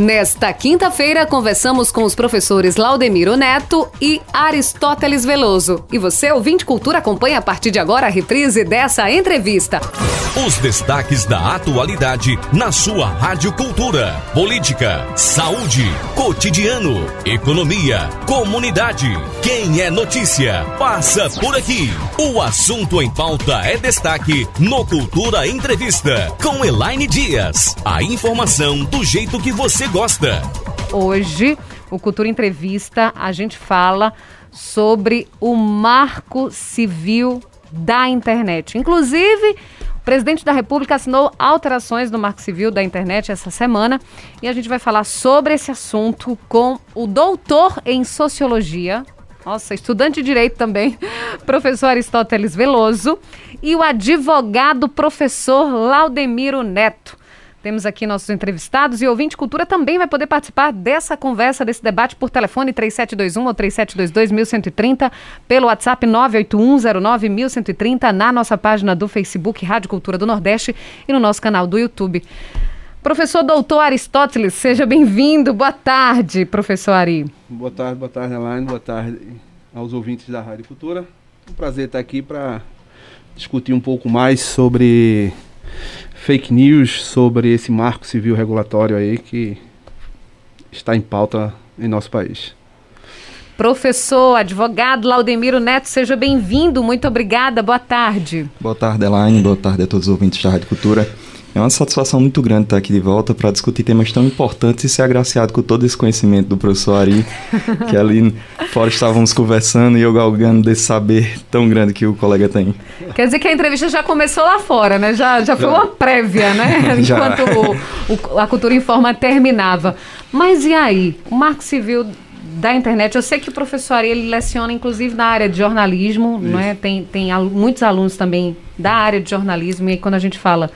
Nesta quinta-feira, conversamos com os professores Laudemiro Neto e Aristóteles Veloso. E você, ouvinte Cultura, acompanha a partir de agora a reprise dessa entrevista. Os destaques da atualidade na sua Rádio Cultura. Política, saúde, cotidiano, economia, comunidade. Quem é notícia, passa por aqui. O assunto em pauta é destaque no Cultura Entrevista, com Elaine Dias. A informação do jeito que você gosta. Hoje, o Cultura Entrevista, a gente fala sobre o marco civil da internet. Inclusive, o presidente da República assinou alterações no Marco Civil da Internet essa semana e a gente vai falar sobre esse assunto com o doutor em Sociologia, nossa, estudante de Direito também, professor Aristóteles Veloso, e o advogado professor Laudemiro Neto. Temos aqui nossos entrevistados e ouvinte cultura também vai poder participar dessa conversa, desse debate por telefone 3721 ou 3722 1130, pelo WhatsApp 98109 1130, na nossa página do Facebook Rádio Cultura do Nordeste e no nosso canal do YouTube. Professor doutor Aristóteles, seja bem-vindo. Boa tarde, professor Ari. Boa tarde, boa tarde, Elaine. Boa tarde aos ouvintes da Rádio Cultura. Um prazer estar aqui para discutir um pouco mais sobre fake news sobre esse marco civil regulatório aí que está em pauta em nosso país. Professor, advogado Laudemiro Neto, seja bem-vindo. Muito obrigada. Boa tarde. Boa tarde, Elaine. Boa tarde a todos os ouvintes da Rádio Cultura. É uma satisfação muito grande estar aqui de volta para discutir temas tão importantes e ser agraciado com todo esse conhecimento do professor Ari, que ali fora estávamos conversando e eu galgando desse saber tão grande que o colega tem. Quer dizer que a entrevista já começou lá fora, né? Já, já foi uma prévia, né? Enquanto o, o, a Cultura Informa terminava. Mas e aí? O Marco Civil da internet. Eu sei que o professor Ari, ele leciona inclusive na área de jornalismo, Isso. não é? Tem, tem al muitos alunos também da área de jornalismo e aí, quando a gente fala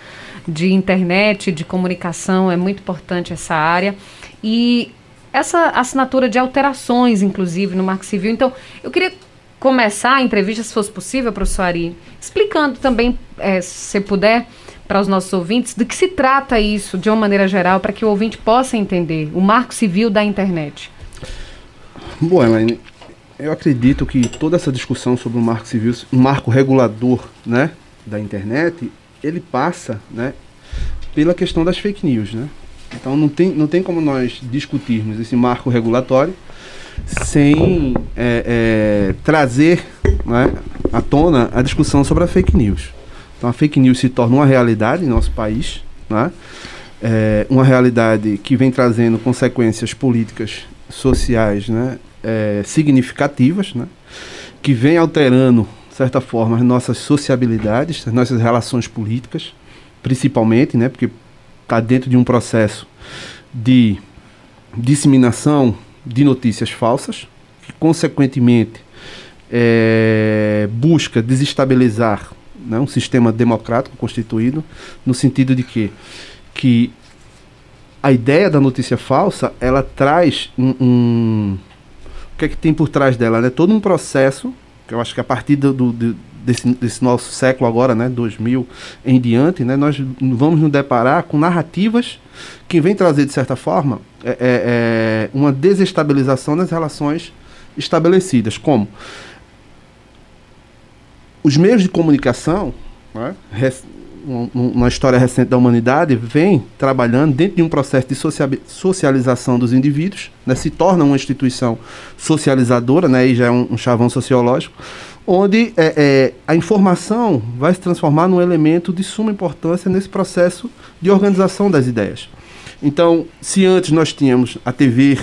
de internet, de comunicação, é muito importante essa área. E essa assinatura de alterações, inclusive, no Marco Civil. Então, eu queria começar a entrevista, se fosse possível, professor Ari, explicando também, é, se puder, para os nossos ouvintes, de que se trata isso, de uma maneira geral, para que o ouvinte possa entender o Marco Civil da internet. Bom, Elaine, eu acredito que toda essa discussão sobre o Marco Civil, o marco regulador né, da internet, ele passa né, pela questão das fake news. Né? Então não tem, não tem como nós discutirmos esse marco regulatório sem é, é, trazer né, à tona a discussão sobre a fake news. Então a fake news se torna uma realidade em nosso país, né? é, uma realidade que vem trazendo consequências políticas, sociais né, é, significativas, né, que vem alterando certa forma, as nossas sociabilidades, as nossas relações políticas, principalmente, né, porque está dentro de um processo de disseminação de notícias falsas, que, consequentemente, é, busca desestabilizar né, um sistema democrático constituído, no sentido de que, que a ideia da notícia falsa ela traz um, um o que é que tem por trás dela? Né? Todo um processo eu acho que a partir do, do, desse, desse, nosso século agora, né, 2000 em diante, né, nós vamos nos deparar com narrativas que vêm trazer, de certa forma, é, é, é uma desestabilização das relações estabelecidas, como os meios de comunicação, né, uma história recente da humanidade, vem trabalhando dentro de um processo de socialização dos indivíduos, né, se torna uma instituição socializadora, né, e já é um, um chavão sociológico, onde é, é, a informação vai se transformar num elemento de suma importância nesse processo de organização das ideias. Então, se antes nós tínhamos a TV,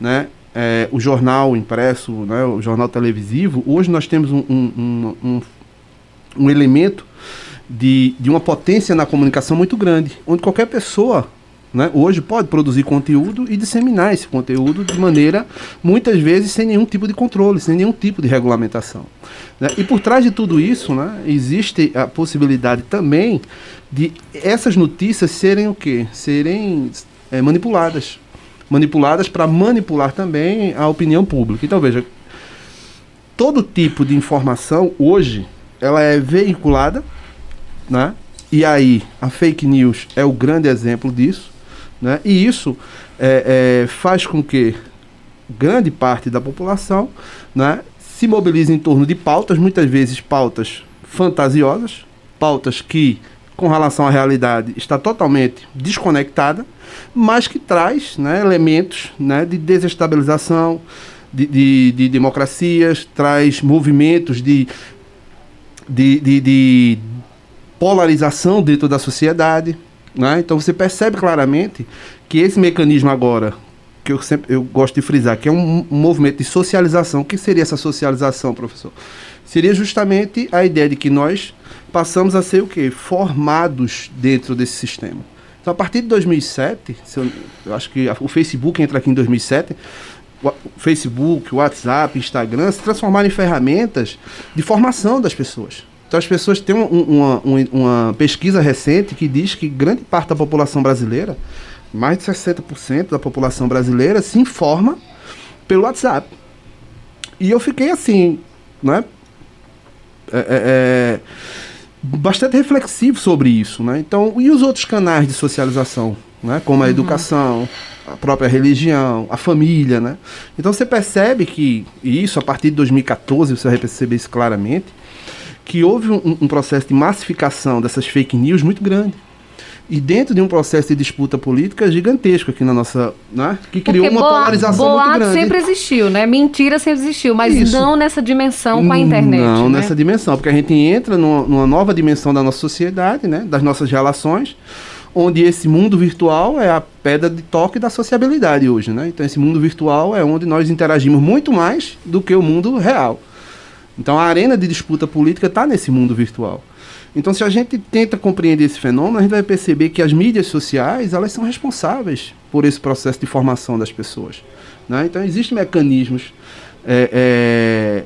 né, é, o jornal impresso, né, o jornal televisivo, hoje nós temos um, um, um, um elemento de, de uma potência na comunicação muito grande, onde qualquer pessoa né, hoje pode produzir conteúdo e disseminar esse conteúdo de maneira, muitas vezes, sem nenhum tipo de controle, sem nenhum tipo de regulamentação. Né? E por trás de tudo isso, né, existe a possibilidade também de essas notícias serem o quê? Serem é, manipuladas. Manipuladas para manipular também a opinião pública. Então, veja, todo tipo de informação hoje ela é veiculada né? E aí, a fake news é o grande exemplo disso, né? E isso é, é, faz com que grande parte da população né, se mobilize em torno de pautas, muitas vezes pautas fantasiosas, pautas que, com relação à realidade, está totalmente desconectada, mas que traz né, elementos né, de desestabilização de, de, de, democracias, traz movimentos de, de, de, de polarização dentro da sociedade. Né? Então você percebe claramente que esse mecanismo agora, que eu sempre eu gosto de frisar, que é um, um movimento de socialização. O que seria essa socialização, professor? Seria justamente a ideia de que nós passamos a ser o quê? Formados dentro desse sistema. Então, a partir de 2007, eu, eu, acho que o Facebook entra aqui em 2007, o Facebook, o WhatsApp, Instagram se transformaram em ferramentas de formação das pessoas. Então as pessoas têm um, uma, uma pesquisa recente que diz que grande parte da população brasileira, mais de 60% da população brasileira, se informa pelo WhatsApp. E eu fiquei assim, né? É, é, é, bastante reflexivo sobre isso, né? Então, e os outros canais de socialização, né? Como a uhum. educação, a própria religião, a família, né? Então você percebe que e isso a partir de 2014 você vai perceber isso claramente que houve um, um, processo de massificação dessas fake news muito grande. E dentro de um processo de disputa política gigantesco aqui na nossa. Né, que criou Porque uma boa, polarização muito grande. sempre existiu, né? Mentira sempre existiu, mas Isso. não nessa dimensão com a internet. Não né? nessa dimensão, porque a gente entra numa, numa nova dimensão da nossa sociedade, né? Das nossas relações onde esse mundo virtual é a pedra de toque da sociabilidade hoje, né? Então esse mundo virtual é onde nós interagimos muito mais do que o mundo real. Então a arena de disputa política está nesse mundo virtual. Então se a gente tenta compreender esse fenômeno, a gente vai perceber que as mídias sociais elas são responsáveis por esse processo de formação das pessoas. Né? Então existem mecanismos é, é,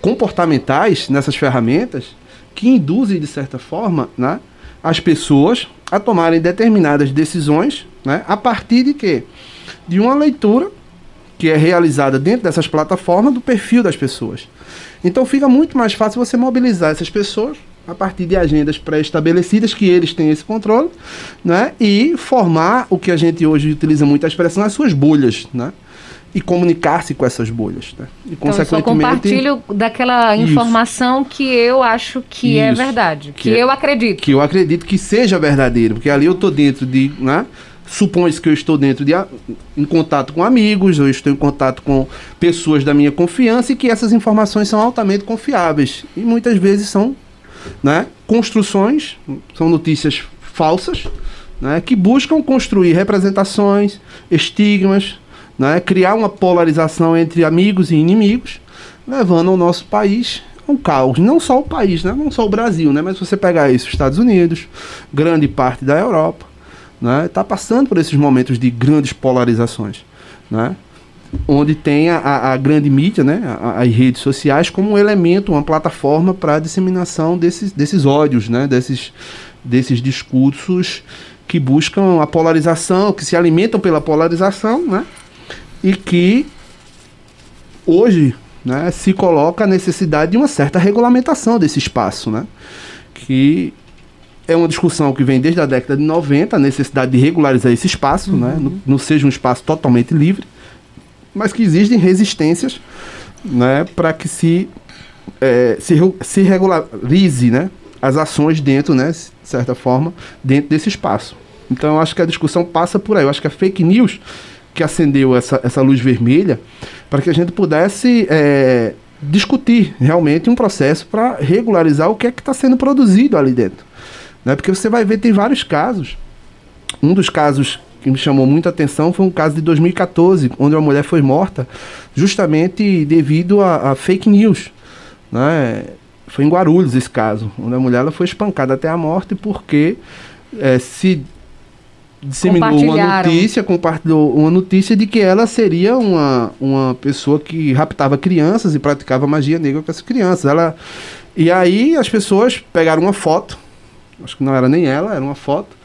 comportamentais nessas ferramentas que induzem de certa forma né, as pessoas a tomarem determinadas decisões né, a partir de quê? De uma leitura que é realizada dentro dessas plataformas do perfil das pessoas. Então fica muito mais fácil você mobilizar essas pessoas a partir de agendas pré-estabelecidas, que eles têm esse controle, né? e formar o que a gente hoje utiliza muito a expressão, as suas bolhas. Né? e comunicar-se com essas bolhas. Né? E, então, consequentemente, eu compartilho daquela informação isso, que eu acho que é isso, é verdade, que, que é, eu acredito. Que eu acredito que seja verdadeiro, porque ali eu estou dentro de... Né? Supõe-se que eu estou dentro de em contato com amigos, eu estou em contato com pessoas da minha confiança e que essas informações são altamente confiáveis. E muitas vezes são né, construções, são notícias falsas, né, que buscam construir representações, estigmas, né, criar uma polarização entre amigos e inimigos, levando o nosso país um caos. Não só o país, né, não só o Brasil, né, mas se você pegar isso, Estados Unidos, grande parte da Europa, está né, passando por esses momentos de grandes polarizações. Né, onde tem a, a, grande mídia, né, as redes sociais, como um elemento, uma plataforma para a disseminação desses, desses ódios, né, desses, desses discursos que buscam a polarização, que se alimentam pela polarização, né, e que hoje né, se coloca a necessidade de uma certa regulamentação desse espaço, né, que é uma discussão que vem desde a década de 90, a necessidade de regularizar esse espaço, né, uhum. né, não, não seja um espaço totalmente livre, mas que existem resistências né, para que se, é, se, se regularize né, as ações dentro, né, de certa forma, dentro desse espaço. Então eu acho que a discussão passa por aí. Eu acho que a fake news que acendeu essa, essa luz vermelha para que a gente pudesse é, discutir realmente um processo para regularizar o que é que está sendo produzido ali dentro. Né? Porque você vai ver, tem vários casos. Um dos casos que me chamou muita atenção foi um caso de 2014, onde uma mulher foi morta justamente devido a, a fake news. Né? Foi em Guarulhos esse caso, onde a mulher ela foi espancada até a morte porque é, se disseminou uma notícia, compartilhou uma notícia de que ela seria uma, uma pessoa que raptava crianças e praticava magia negra com essas crianças. Ela, e aí as pessoas pegaram uma foto, acho que não era nem ela, era uma foto,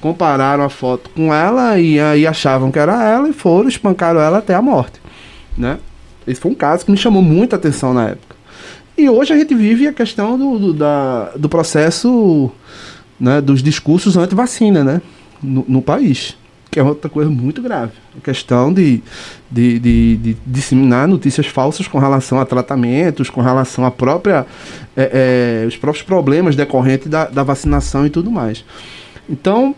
compararam a foto com ela e aí achavam que era ela e foram, espancaram ela até a morte. Né? Esse foi um caso que me chamou muita atenção na época. E hoje a gente vive a questão do, do, da, do processo né, dos discursos anti-vacina, né? no, no país. Que é outra coisa muito grave. A questão de, de, de, de disseminar notícias falsas com relação a tratamentos, com relação à própria, é, é, os próprios problemas decorrentes da, da vacinação e tudo mais. Então,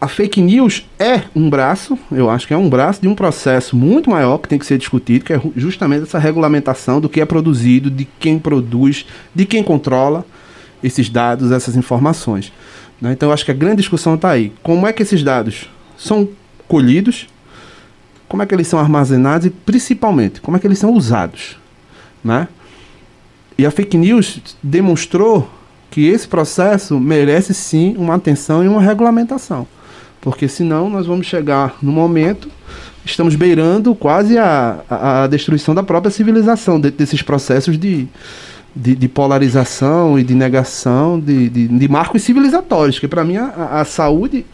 a fake news é um braço, eu acho que é um braço de um processo muito maior que tem que ser discutido, que é justamente essa regulamentação do que é produzido, de quem produz, de quem controla esses dados, essas informações. Né? Então, eu acho que a grande discussão está aí. Como é que esses dados são colhidos, como é que eles são armazenados e principalmente como é que eles são usados, né? E a fake news demonstrou que esse processo merece sim uma atenção e uma regulamentação, porque senão nós vamos chegar no momento estamos beirando quase a, a, destruição da própria civilização de, desses processos de, de, de, polarização e de negação de, de, de marcos civilizatórios, que para mim a, a saúde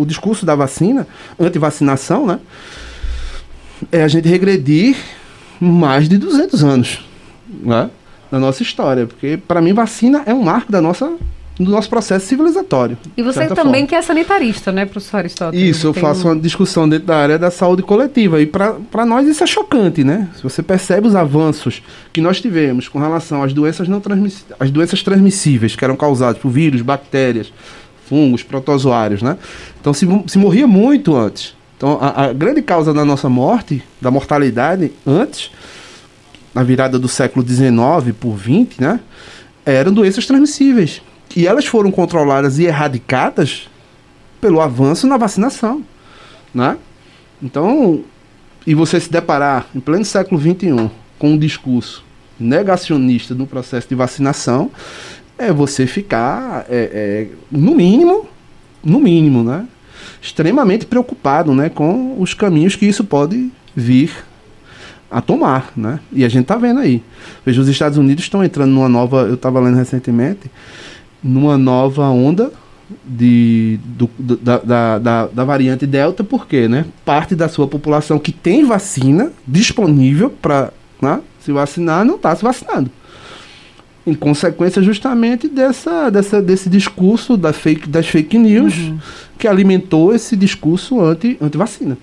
o discurso da vacina, anti-vacinação, né? É a gente regredir mais de 200 anos, né? Na nossa história, porque para mim vacina é um marco da nossa do nosso processo civilizatório. E você também forma. que é sanitarista, né, professor Aristóteles? Isso, eu faço um... uma discussão dentro da área da saúde coletiva. E para nós isso é chocante, né? Se você percebe os avanços que nós tivemos com relação às doenças não transmissíveis, as doenças transmissíveis que eram causadas por vírus, bactérias, fungos, protozoários, né? Então se, se morria muito antes. Então a, a, grande causa da nossa morte, da mortalidade antes, na virada do século XIX por 20, né? Eram doenças transmissíveis. E elas foram controladas e erradicadas pelo avanço na vacinação, né? Então, e você se deparar em pleno século XXI com um discurso negacionista no processo de vacinação, é você ficar, é, é, no mínimo, no mínimo, né? Extremamente preocupado, né? Com os caminhos que isso pode vir a tomar, né? E a gente tá vendo aí. Veja, os Estados Unidos estão entrando numa nova, eu estava lendo recentemente, numa nova onda de, do, da, da, da, da, variante Delta, porque né, parte da sua população que tem vacina disponível para né, se vacinar não está se vacinando em consequência justamente dessa, dessa, desse discurso da fake, das fake news uhum. que alimentou esse discurso anti, anti-vacina.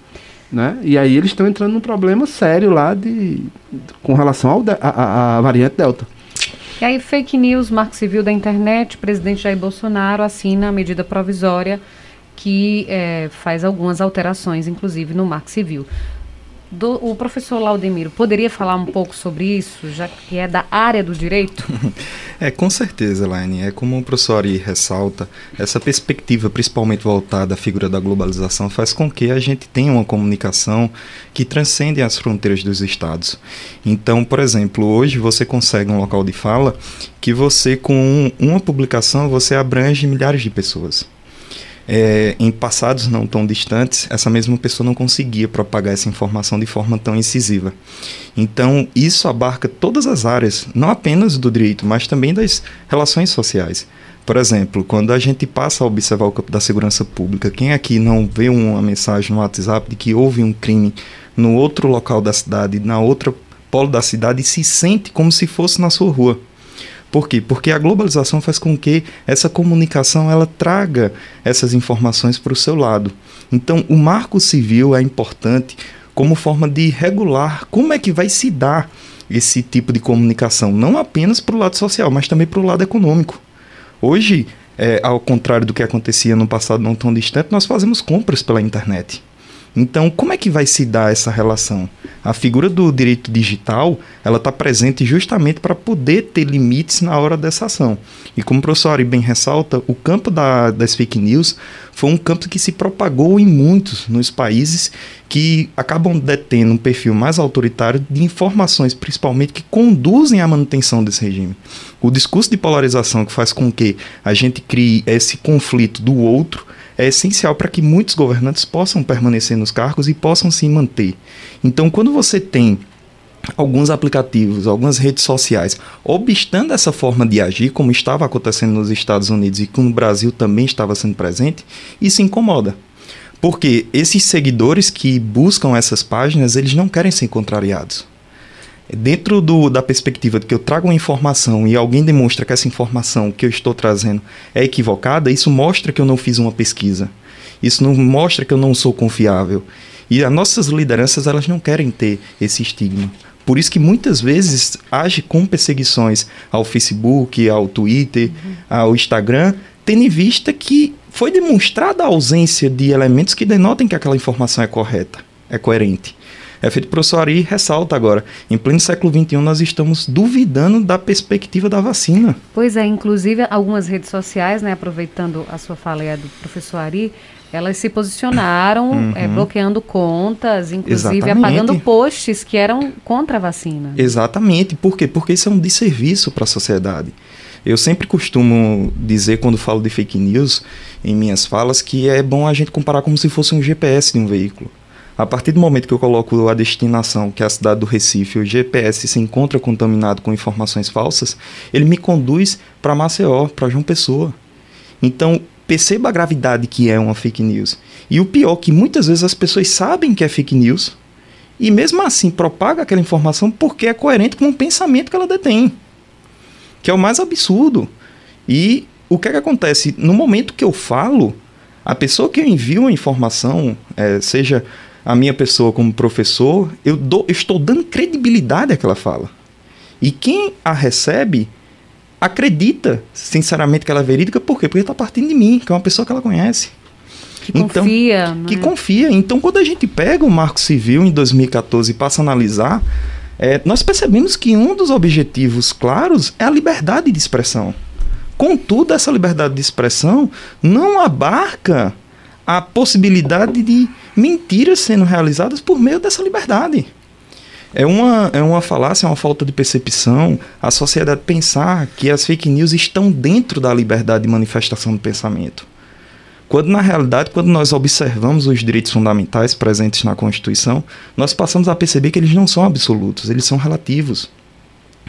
Né? E aí eles estão entrando num problema sério lá de, com relação à variante Delta. E aí, fake news, marco civil da internet, o presidente Jair Bolsonaro assina a medida provisória que é, faz algumas alterações, inclusive no marco civil. Do, o professor Laudemiro poderia falar um pouco sobre isso, já que é da área do direito? É, com certeza, Laine. É como o professor Ari ressalta, essa perspectiva, principalmente voltada à figura da globalização, faz com que a gente tenha uma comunicação que transcende as fronteiras dos estados. Então, por exemplo, hoje você consegue um local de fala que você, com uma publicação, você abrange milhares de pessoas é, em passados não tão distantes, essa mesma pessoa não conseguia propagar essa informação de forma tão incisiva. Então, isso abarca todas as áreas, não apenas do direito, mas também das relações sociais. Por exemplo, quando a gente passa a observar o campo da segurança pública, quem aqui não vê uma mensagem no WhatsApp de que houve um crime no outro local da cidade, na outra polo da cidade, e se sente como se fosse na sua rua? Por quê? Porque a globalização faz com que essa comunicação ela traga essas informações para o seu lado. Então, o marco civil é importante como forma de regular como é que vai se dar esse tipo de comunicação, não apenas para o lado social, mas também para o lado econômico. Hoje, é, ao contrário do que acontecia no passado não tão distante, nós fazemos compras pela internet. Então, como é que vai se dar essa relação? A figura do direito digital, ela está presente justamente para poder ter limites na hora dessa ação. E como o professor Ari bem ressalta, o campo da, das fake news foi um campo que se propagou em muitos nos países que acabam detendo um perfil mais autoritário de informações, principalmente que conduzem à manutenção desse regime. O discurso de polarização que faz com que a gente crie esse conflito do outro é essencial para que muitos governantes possam permanecer nos cargos e possam se manter. Então, quando você tem alguns aplicativos, algumas redes sociais, obstando essa forma de agir, como estava acontecendo nos Estados Unidos e que no Brasil também estava sendo presente, isso incomoda. Porque esses seguidores que buscam essas páginas, eles não querem ser contrariados. Dentro do, da perspectiva de que eu trago uma informação e alguém demonstra que essa informação que eu estou trazendo é equivocada, isso mostra que eu não fiz uma pesquisa. Isso não mostra que eu não sou confiável. E as nossas lideranças, elas não querem ter esse estigma. Por isso que muitas vezes age com perseguições ao Facebook, ao Twitter, uhum. ao Instagram, tendo em vista que foi demonstrada a ausência de elementos que denotem que aquela informação é correta, é coerente. É feito o professor Ari ressalta agora. Em pleno século XXI, nós estamos duvidando da perspectiva da vacina. Pois é, inclusive algumas redes sociais, né, aproveitando a sua fala aí, do professor Ari, elas se posicionaram uhum. é, bloqueando contas, inclusive Exatamente. apagando posts que eram contra a vacina. Exatamente. Por quê? Porque isso é um desserviço para a sociedade. Eu sempre costumo dizer, quando falo de fake news, em minhas falas, que é bom a gente comparar como se fosse um GPS de um veículo. A partir do momento que eu coloco a destinação, que é a cidade do Recife, o GPS se encontra contaminado com informações falsas, ele me conduz para Maceió, para João Pessoa. Então, perceba a gravidade que é uma fake news. E o pior que muitas vezes as pessoas sabem que é fake news e mesmo assim propaga aquela informação porque é coerente com o pensamento que ela detém. Que é o mais absurdo. E o que é que acontece? No momento que eu falo, a pessoa que eu envio a informação, é, seja a minha pessoa como professor, eu, dou, estou dando credibilidade àquela fala. E quem a recebe acredita, sinceramente, que ela é verídica, por quê? Porque está partindo de mim, que é uma pessoa que ela conhece. Que então, confia. Que é? confia. Então, quando a gente pega o Marco Civil em 2014 e passa a analisar, é, nós percebemos que um dos objetivos claros é a liberdade de expressão. Contudo, essa liberdade de expressão não abarca a possibilidade de mentiras sendo realizadas por meio dessa liberdade. É uma, é uma falácia, é uma falta de percepção a sociedade pensar que as fake news estão dentro da liberdade de manifestação do pensamento. Quando, na realidade, quando nós observamos os direitos fundamentais presentes na Constituição, nós passamos a perceber que eles não são absolutos, eles são relativos.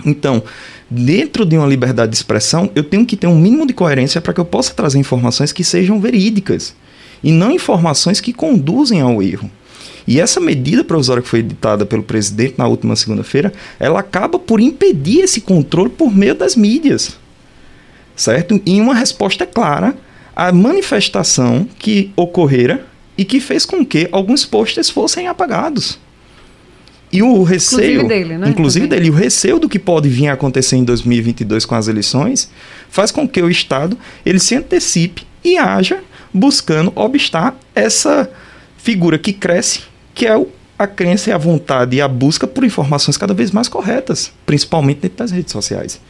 Então, dentro de uma liberdade de expressão, eu tenho que ter um mínimo de coerência para que eu possa trazer informações que sejam verídicas e não informações que conduzem ao erro. E essa medida provisória que foi editada pelo presidente na última segunda-feira, ela acaba por impedir esse controle por meio das mídias. Certo? E uma resposta clara à manifestação que ocorrera e que fez com que alguns posters fossem apagados. E o receio, inclusive dele, né? inclusive dele, o receio do que pode vir a acontecer em 2022 com as eleições, faz com que o Estado ele se antecipe e haja buscando obstar essa figura que cresce, que é a crença e a vontade e a busca por informações cada vez mais corretas, principalmente dentro das redes sociais.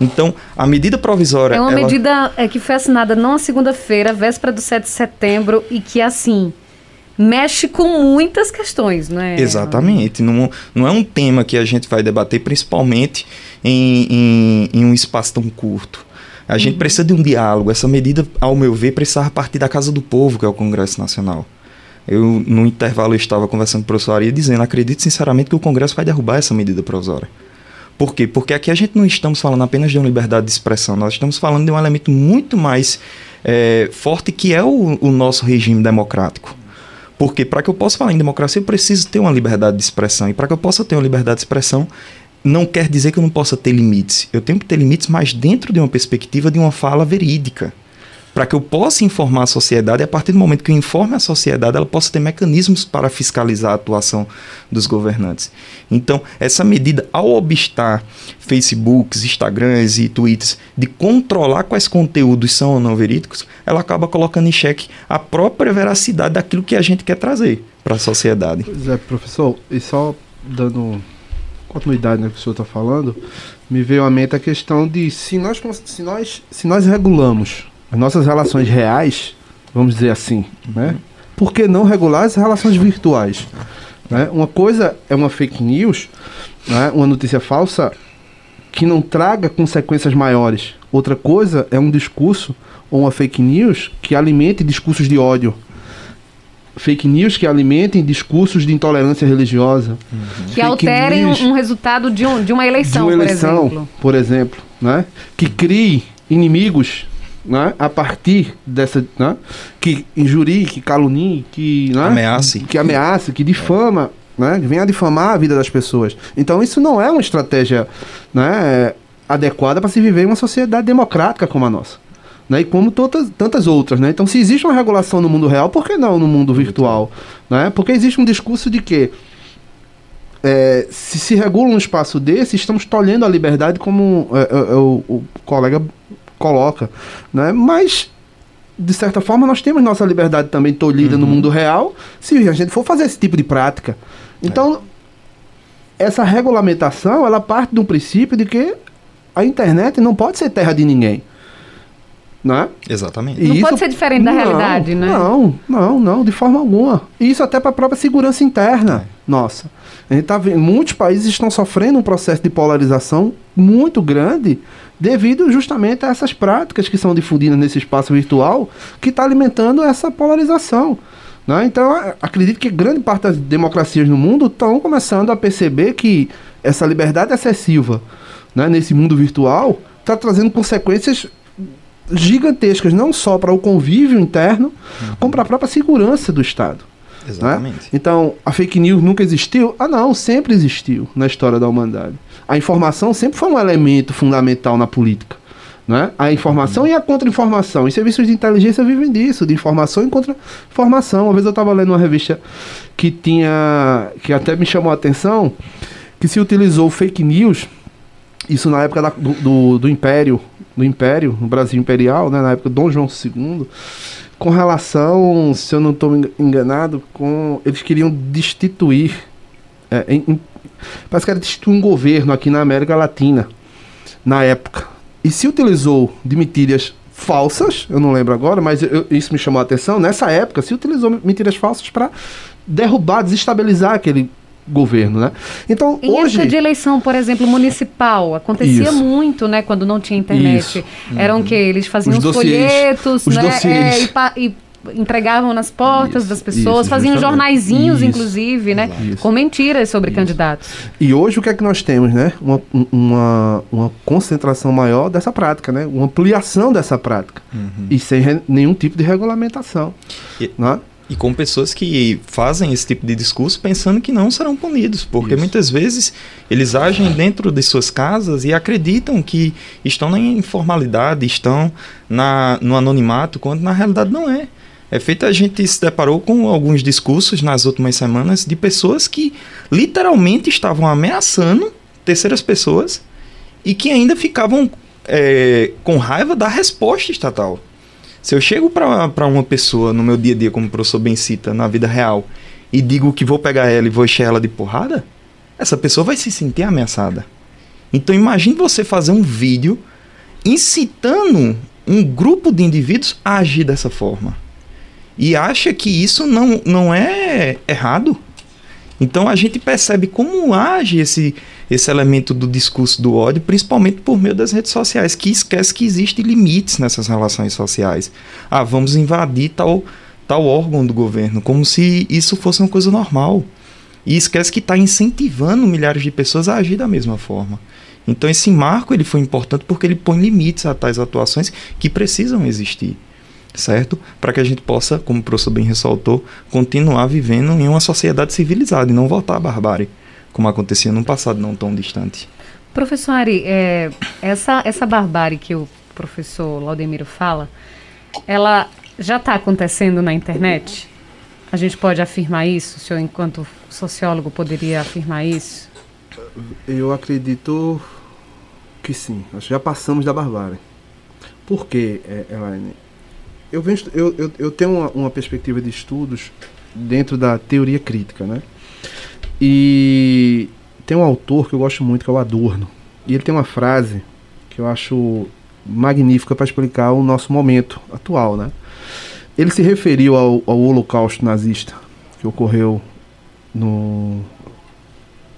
Então, a medida provisória. É uma ela... medida é, que foi assinada não na segunda-feira, véspera do 7 de setembro, e que, assim, mexe com muitas questões, não é? Exatamente. Não, não é um tema que a gente vai debater, principalmente em, em, em um espaço tão curto. A gente uhum. precisa de um diálogo. Essa medida, ao meu ver, precisava partir da Casa do Povo, que é o Congresso Nacional. Eu, no intervalo, eu estava conversando com o professor Aria, dizendo, acredito sinceramente que o Congresso vai derrubar essa medida provisória. Por quê? Porque aqui a gente não estamos falando apenas de uma liberdade de expressão, nós estamos falando de um elemento muito mais é, forte que é o, o nosso regime democrático. Porque para que eu possa falar em democracia, eu preciso ter uma liberdade de expressão. E para que eu possa ter uma liberdade de expressão, não quer dizer que eu não possa ter limites. Eu tenho que ter limites, mas dentro de uma perspectiva de uma fala verídica para que eu possa informar a sociedade, a partir do momento que eu informe a sociedade, ela possa ter mecanismos para fiscalizar a atuação dos governantes. Então, essa medida, ao obstar Facebooks, Instagrams e Twitters de controlar quais conteúdos são ou não verídicos, ela acaba colocando em xeque a própria veracidade daquilo que a gente quer trazer para a sociedade. Pois é, professor, e só dando continuidade no que o senhor está falando, me veio à mente a questão de se nós, se nós, se nós regulamos as nossas relações reais, vamos dizer assim, né? Por que não regular as relações virtuais? Né? Uma coisa é uma fake news, né? uma notícia falsa que não traga consequências maiores. Outra coisa é um discurso ou uma fake news que alimente discursos de ódio. Fake news que alimentem discursos de intolerância religiosa. Uhum. Que alterem news, um resultado de, um, de uma eleição, de uma eleição, por exemplo. Por exemplo né? Que crie inimigos né, a partir dessa. Né, que injurie, que calunie, que. Né, ameace. Que ameace, que difama. Né, que venha a difamar a vida das pessoas. Então, isso não é uma estratégia né, adequada para se viver em uma sociedade democrática como a nossa. Né? E como tantas, tantas outras, né? Então, se existe uma regulação no mundo real, por que não no mundo virtual, né? Porque existe um discurso de que é, se se regula um espaço desse, estamos tolhendo a liberdade, como é, é, é o, o, colega coloca, né? Mas de certa forma nós temos nossa liberdade também tolhida uhum. no mundo real, se a gente for fazer esse tipo de prática. Então, é. essa regulamentação, ela parte um princípio de que a internet não pode ser terra de ninguém. Né? Exatamente. E não isso, pode ser diferente da não, realidade, né? Não, não, não, de forma alguma. E isso até para a própria segurança interna é. nossa. A gente tá vendo, muitos países estão sofrendo um processo de polarização muito grande devido justamente a essas práticas que são difundidas nesse espaço virtual que está alimentando essa polarização. Né? Então, acredito que grande parte das democracias no mundo estão começando a perceber que essa liberdade excessiva né, nesse mundo virtual está trazendo consequências gigantescas, não só para o convívio interno, uhum. como para a própria segurança do Estado. Né? Exatamente. Né? Então, a fake news nunca existiu? Ah, não, sempre existiu na história da humanidade. A informação sempre foi um elemento fundamental na política. Né? A informação uhum. e a contra-informação. Os serviços de inteligência vivem disso, de informação e contra-informação. Uma vez eu estava lendo uma revista que tinha. que até me chamou a atenção, que se utilizou fake news, isso na época da, do, do, do Império do Império, no Brasil Imperial, né, na época Dom João II, com relação, se eu não estou enganado, com eles queriam destituir, é, em, em, parece que era destituir um governo aqui na América Latina, na época. E se utilizou de mentiras falsas, eu não lembro agora, mas eu, isso me chamou a atenção, nessa época se utilizou mentiras falsas para derrubar, desestabilizar aquele governo, né? Então, em hoje... época de eleição, por exemplo, municipal, acontecia Isso. muito, né, quando não tinha internet. Isso. Eram uhum. que eles faziam os, os folhetos, os né, é, e, e, entregavam nas portas isso, das pessoas, isso, faziam jornaizinhos, inclusive, né, com mentiras sobre candidatos. E hoje o que é que nós temos, né? Uma, uma, uma concentração maior dessa prática, né? Uma ampliação dessa prática uhum. e sem nenhum tipo de regulamentação, e... né? E com pessoas que fazem esse tipo de discurso pensando que não serão punidos, porque Isso. muitas vezes eles agem dentro de suas casas e acreditam que estão na informalidade, estão na, no anonimato, quando na realidade não é. É feito a gente se deparou com alguns discursos nas últimas semanas de pessoas que literalmente estavam ameaçando terceiras pessoas e que ainda ficavam é, com raiva da resposta estatal. Se eu chego para uma pessoa no meu dia a dia, como o professor bem cita, na vida real, e digo que vou pegar ela e vou encher ela de porrada, essa pessoa vai se sentir ameaçada. Então imagine você fazer um vídeo incitando um grupo de indivíduos a agir dessa forma. E acha que isso não, não é errado. Então a gente percebe como age esse, esse elemento do discurso do ódio, principalmente por meio das redes sociais, que esquece que existem limites nessas relações sociais. Ah, vamos invadir tal, tal órgão do governo, como se isso fosse uma coisa normal. E esquece que está incentivando milhares de pessoas a agir da mesma forma. Então esse marco ele foi importante porque ele põe limites a tais atuações que precisam existir certo? Para que a gente possa, como o professor bem ressaltou, continuar vivendo em uma sociedade civilizada e não voltar à barbárie, como acontecia num passado não tão distante. Professor Ari, é, essa, essa barbárie que o professor Laudemiro fala, ela já está acontecendo na internet? A gente pode afirmar isso? O senhor, enquanto sociólogo, poderia afirmar isso? Eu acredito que sim. Nós já passamos da barbárie. Por quê, é, Elaine? Eu, venho, eu, eu, eu tenho uma, uma, perspectiva de estudos dentro da teoria crítica, né? E tem um autor que eu gosto muito, que é o Adorno. E ele tem uma frase que eu acho magnífica para explicar o nosso momento atual, né? Ele se referiu ao, ao holocausto nazista que ocorreu no,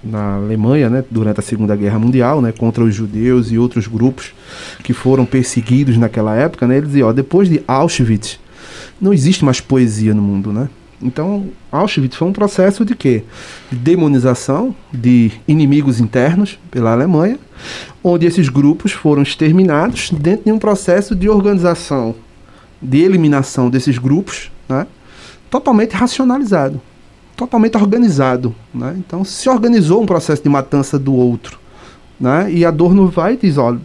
na Alemanha, né, durante a Segunda Guerra Mundial, né, contra os judeus e outros grupos que foram perseguidos naquela época, né, ele dizia, ó, depois de Auschwitz, não existe mais poesia no mundo, né? Então, Auschwitz foi um processo de quê? De demonização de inimigos internos pela Alemanha, onde esses grupos foram exterminados dentro de um processo de organização, de eliminação desses grupos, né? Totalmente racionalizado totalmente organizado. Né? Então se organizou um processo de matança do outro. Né? E Adorno vai e diz, olha,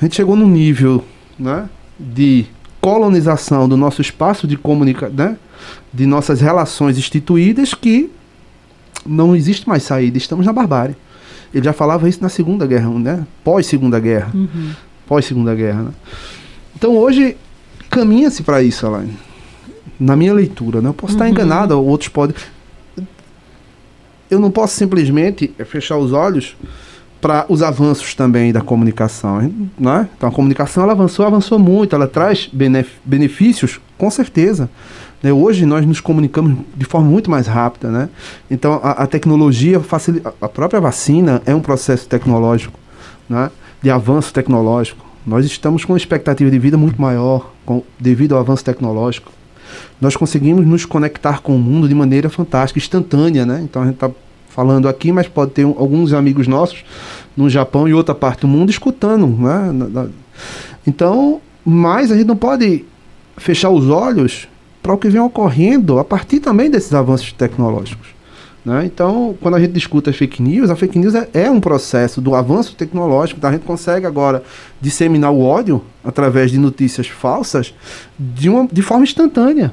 a gente chegou num nível né, de colonização do nosso espaço de comunicação, né? de nossas relações instituídas que não existe mais saída, estamos na barbárie. Ele já falava isso na Segunda Guerra, né? Pós-Segunda Guerra. Uhum. Pós-Segunda Guerra, né? Então hoje caminha-se para isso, Alain. Na minha leitura, né? Eu posso uhum. estar enganado, outros podem. Eu não posso simplesmente fechar os olhos para os avanços também da comunicação. Né? Então a comunicação ela avançou, avançou muito, ela traz benefícios, com certeza. Né? Hoje nós nos comunicamos de forma muito mais rápida. Né? Então a, a tecnologia facilita. A própria vacina é um processo tecnológico, né? de avanço tecnológico. Nós estamos com uma expectativa de vida muito maior com, devido ao avanço tecnológico. Nós conseguimos nos conectar com o mundo de maneira fantástica, instantânea. Né? Então a gente está falando aqui, mas pode ter um, alguns amigos nossos no Japão e outra parte do mundo escutando. Né? Então, mas a gente não pode fechar os olhos para o que vem ocorrendo a partir também desses avanços tecnológicos. Né? Então, quando a gente discute as fake news, a fake news é, é, um processo do avanço tecnológico, então a gente consegue agora disseminar o ódio através de notícias falsas de, uma, de forma instantânea.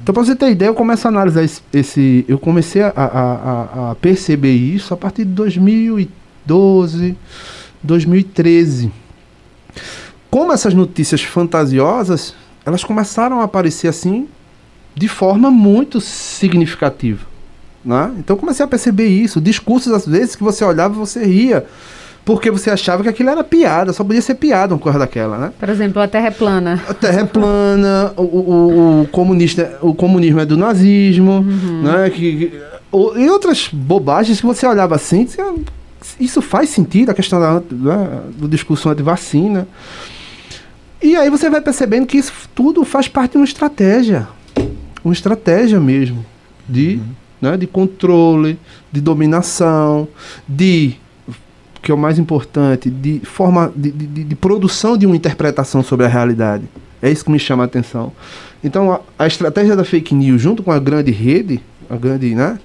Então, para você ter ideia, eu começo a analisar esse. esse eu comecei a, a, a, perceber isso a partir de 2012, 2013. Como essas notícias fantasiosas, elas começaram a aparecer assim de forma muito significativa. Né? Então, eu comecei a perceber isso. Discursos, às vezes, que você olhava e você ria porque você achava que aquilo era piada, só podia ser piada uma coisa daquela, né? Por exemplo, a Terra é plana. A Terra é plana, o, o, o, comunista, o comunismo é do nazismo, uhum. né? Que, que, o, e outras bobagens que você olhava assim, isso faz sentido, a questão da, né, do discurso anti-vacina. E aí você vai percebendo que isso tudo faz parte de uma estratégia. Uma estratégia mesmo de, uhum. Né, de controle, de dominação, de que é o mais importante, de forma de, de, de, produção de uma interpretação sobre a realidade. É isso que me chama a atenção. Então, a, a estratégia da fake news, junto com a grande rede, a grande, né?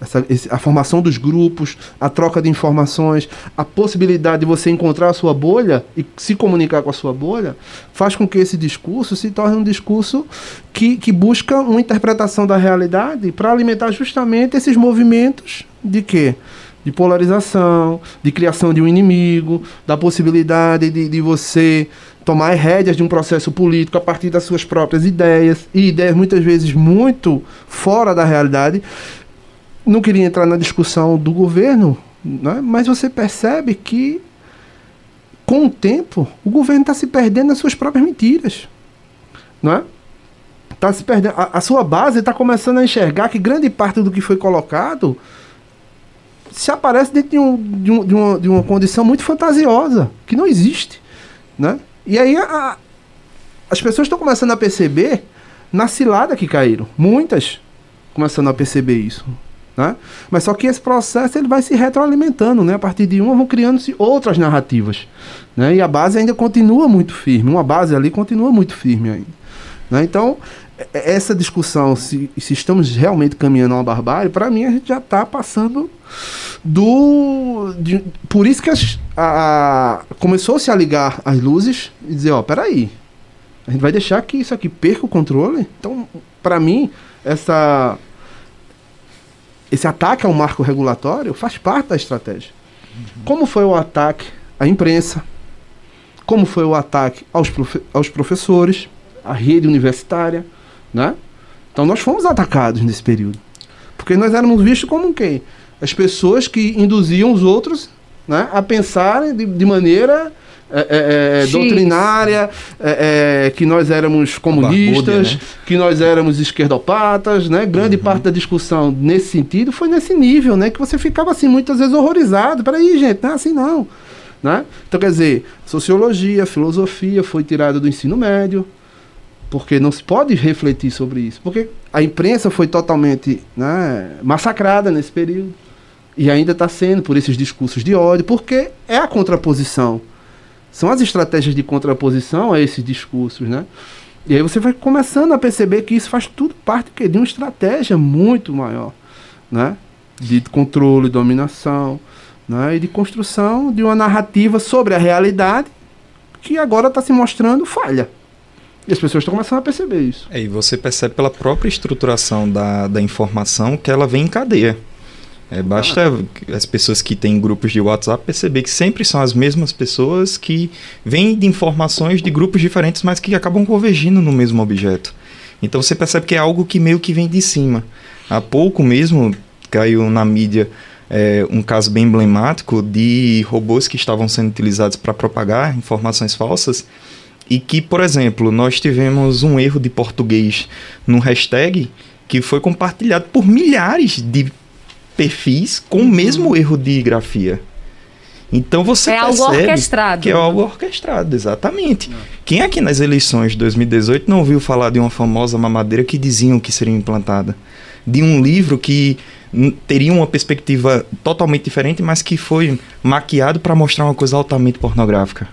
Essa, a formação dos grupos, a troca de informações, a possibilidade de você encontrar a sua bolha e se comunicar com a sua bolha, faz com que esse discurso se torne um discurso que, que busca uma interpretação da realidade para alimentar justamente esses movimentos de quê? de polarização, de criação de um inimigo, da possibilidade de, de você tomar rédeas de um processo político a partir das suas próprias ideias, e ideias muitas vezes muito fora da realidade. Não queria entrar na discussão do governo, né? mas você percebe que, com o tempo, o governo está se perdendo nas suas próprias mentiras. Não é? Tá se perdendo. A, a sua base está começando a enxergar que grande parte do que foi colocado se aparece dentro de, um, de, um, de, uma, de uma condição muito fantasiosa, que não existe. Né? E aí a, as pessoas estão começando a perceber na cilada que caíram. Muitas começando a perceber isso. Né? Mas só que esse processo ele vai se retroalimentando, né? A partir de uma vão criando-se outras narrativas, né? E a base ainda continua muito firme, uma base ali continua muito firme ainda, né? Então essa discussão se, se estamos realmente caminhando a uma barbárie, para mim a gente já está passando do. De, por isso que as, a, a começou-se a ligar as luzes e dizer: ó, peraí, a gente vai deixar que isso aqui perca o controle? Então, para mim, essa, esse ataque ao marco regulatório faz parte da estratégia. Uhum. Como foi o ataque à imprensa? Como foi o ataque aos, profe aos professores, à rede universitária? Né? Então nós fomos atacados nesse período. Porque nós éramos vistos como quem? As pessoas que induziam os outros né, a pensarem de, de maneira é, é, é doutrinária, é, é, que nós éramos comunistas, né? que nós éramos esquerdopatas, né? Grande uhum. parte da discussão nesse sentido foi nesse nível, né? Que você ficava assim muitas vezes horrorizado. Peraí, gente, não é assim não. Né? Então, quer dizer, sociologia, filosofia foi tirada do ensino médio, porque não se pode refletir sobre isso, porque a imprensa foi totalmente né, massacrada nesse período e ainda está sendo por esses discursos de ódio, porque é a contraposição, são as estratégias de contraposição a esses discursos, né? E aí você vai começando a perceber que isso faz tudo parte de uma estratégia muito maior, né? De controle, dominação, né? E de construção de uma narrativa sobre a realidade que agora está se mostrando falha E as pessoas estão começando a perceber isso. É, e você percebe pela própria estruturação da, da informação que ela vem em cadeia. É, basta ah. as pessoas que têm grupos de WhatsApp perceber que sempre são as mesmas pessoas que vêm de informações de grupos diferentes, mas que acabam convergindo no mesmo objeto. Então você percebe que é algo que meio que vem de cima. Há pouco mesmo caiu na mídia é, um caso bem emblemático de robôs que estavam sendo utilizados para propagar informações falsas e que, por exemplo, nós tivemos um erro de português no hashtag que foi compartilhado por milhares de perfis com o mesmo uhum. erro de grafia. Então você é algo orquestrado. Que é algo orquestrado, exatamente. Não. Quem aqui nas eleições de 2018 não ouviu falar de uma famosa mamadeira que diziam que seria implantada? De um livro que teria uma perspectiva totalmente diferente, mas que foi maquiado para mostrar uma coisa altamente pornográfica.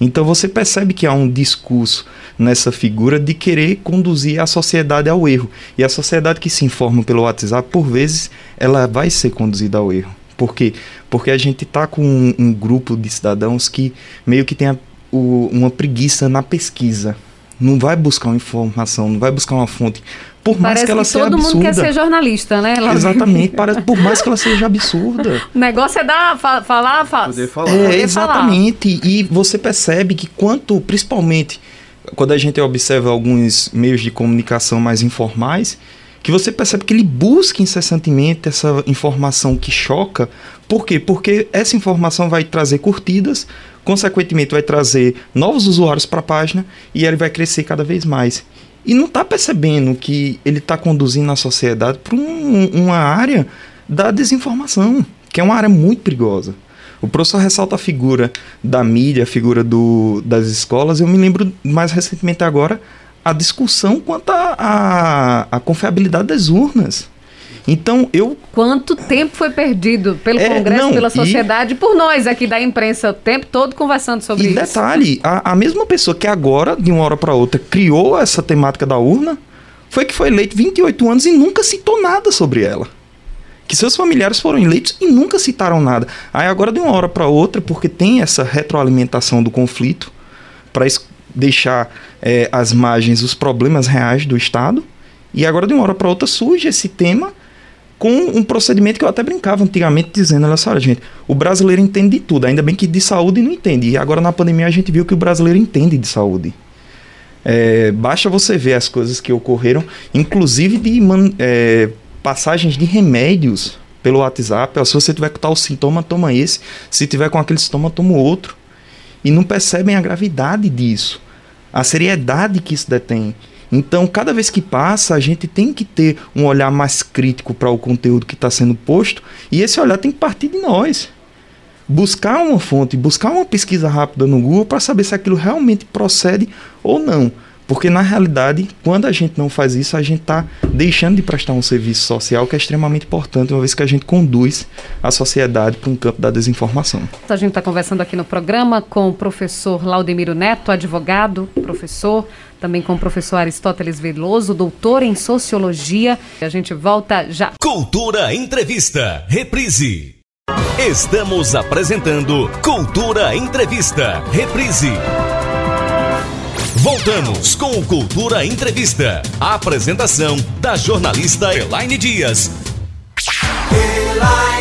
Então você percebe que há um discurso nessa figura de querer conduzir a sociedade ao erro. E a sociedade que se informa pelo WhatsApp, por vezes, ela vai ser conduzida ao erro. Por quê? Porque a gente está com um, um, grupo de cidadãos que meio que tem a, o, uma preguiça na pesquisa. Não vai buscar uma informação, não vai buscar uma fonte. Por mais Parece que ela que seja todo absurda. mundo quer ser jornalista, né? Ela... Exatamente. Parece, por mais que ela seja absurda. O negócio é dar, fa falar, fa Poder falar. É, exatamente. Falar. E você percebe que quanto, principalmente, quando a gente observa alguns meios de comunicação mais informais, que você percebe que ele busca incessantemente essa informação que choca. Por quê? Porque essa informação vai trazer curtidas, consequentemente vai trazer novos usuários para a página e ele vai crescer cada vez mais. E não está percebendo que ele está conduzindo a sociedade para um, uma área da desinformação, que é uma área muito perigosa. O professor ressalta a figura da mídia, a figura do, das escolas. Eu me lembro mais recentemente agora a discussão quanto à confiabilidade das urnas. Então eu. Quanto tempo foi perdido pelo é, Congresso, não, pela sociedade, e por nós aqui da imprensa, o tempo todo conversando sobre e isso. E detalhe, a, a mesma pessoa que agora, de uma hora para outra, criou essa temática da urna, foi que foi eleito 28 anos e nunca citou nada sobre ela. Que seus familiares foram eleitos e nunca citaram nada. Aí agora, de uma hora para outra, porque tem essa retroalimentação do conflito, para deixar é, às margens os problemas reais do Estado, e agora, de uma hora para outra, surge esse tema com um procedimento que eu até brincava antigamente dizendo, olha só, gente, o brasileiro entende de tudo, ainda bem que de saúde não entende. E agora na pandemia a gente viu que o brasileiro entende de saúde. É, basta você ver as coisas que ocorreram, inclusive de é, passagens de remédios pelo WhatsApp. Se você tiver com tal sintoma, toma esse. Se tiver com aquele sintoma, toma outro. E não percebem a gravidade disso, a seriedade que isso detém. Então, cada vez que passa, a gente tem que ter um olhar mais crítico para o conteúdo que está sendo posto, e esse olhar tem que partir de nós. Buscar uma fonte, buscar uma pesquisa rápida no Google para saber se aquilo realmente procede ou não. Porque na realidade, quando a gente não faz isso, a gente está deixando de prestar um serviço social que é extremamente importante, uma vez que a gente conduz a sociedade para um campo da desinformação. A gente está conversando aqui no programa com o professor Laudemiro Neto, advogado, professor, também com o professor Aristóteles Veloso, doutor em sociologia. A gente volta já. Cultura Entrevista, reprise. Estamos apresentando Cultura Entrevista, reprise. Voltamos com o Cultura Entrevista. A apresentação da jornalista Elaine Dias. Elaine.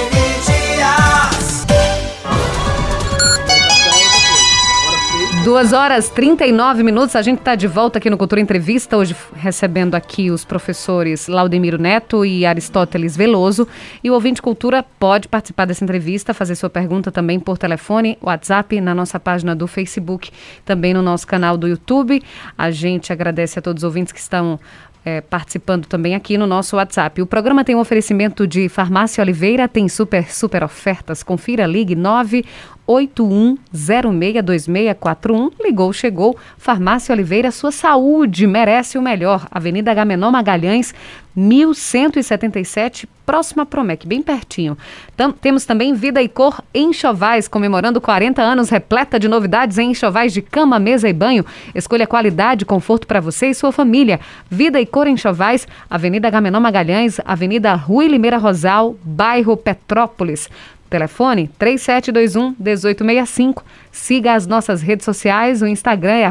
2 horas 39 minutos, a gente está de volta aqui no Cultura Entrevista, hoje recebendo aqui os professores Laudemiro Neto e Aristóteles Veloso. E o ouvinte Cultura pode participar dessa entrevista, fazer sua pergunta também por telefone, WhatsApp, na nossa página do Facebook, também no nosso canal do YouTube. A gente agradece a todos os ouvintes que estão é, participando também aqui no nosso WhatsApp. O programa tem um oferecimento de Farmácia Oliveira, tem super, super ofertas. Confira, ligue 981062641. Ligou, chegou. Farmácia Oliveira, sua saúde merece o melhor. Avenida Gamenon Magalhães, 1177, próxima Promec, bem pertinho. Tam, temos também Vida e Cor Enxovais, comemorando 40 anos, repleta de novidades em enxovais de cama, mesa e banho. Escolha qualidade e conforto para você e sua família. Vida e Cor Enxovais, Avenida Gamenon Magalhães, Avenida Rui Limeira Rosal, bairro Petrópolis. Telefone 3721 1865. Siga as nossas redes sociais, o Instagram é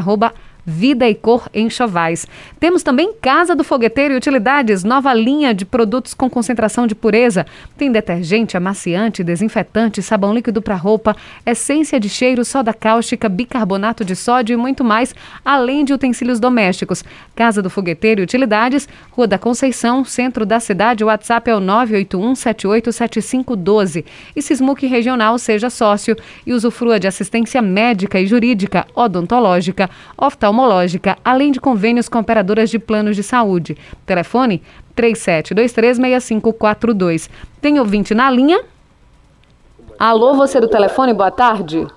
Vida e Cor Enxovais. Temos também Casa do Fogueteiro e Utilidades, nova linha de produtos com concentração de pureza. Tem detergente, amaciante, desinfetante, sabão líquido para roupa, essência de cheiro, soda cáustica, bicarbonato de sódio e muito mais, além de utensílios domésticos. Casa do Fogueteiro e Utilidades, Rua da Conceição, centro da cidade. O WhatsApp é o 981787512. E Sismuc Regional, seja sócio e usufrua de assistência médica e jurídica, odontológica, oftalmológica, além de convênios com operadoras de planos de saúde. Telefone 37236542. Tem ouvinte na linha? Alô, você do telefone, boa tarde.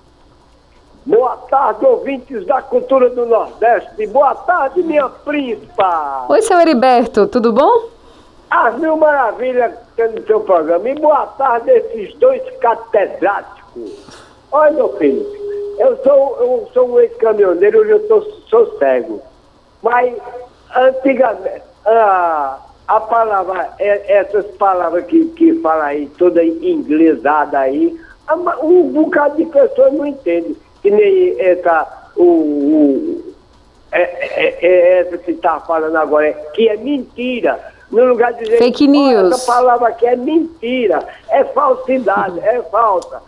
Boa tarde, ouvintes da cultura do Nordeste. Boa tarde, minha príncipa. Oi, seu Heriberto, tudo bom? As mil maravilhas no seu programa. E boa tarde, esses dois catedráticos. Olha, meu filho, eu sou, eu sou um ex-caminhoneiro, hoje eu tô, sou cego. Mas, antigamente, a, a palavra, é, essas palavras que, que fala aí, toda inglesada aí, um bocado de pessoas não entende. Que nem essa, o, o é, é, é, essa que está falando agora, que é mentira. No lugar de dizer Fake news. essa palavra aqui é mentira, é falsidade, é falsa.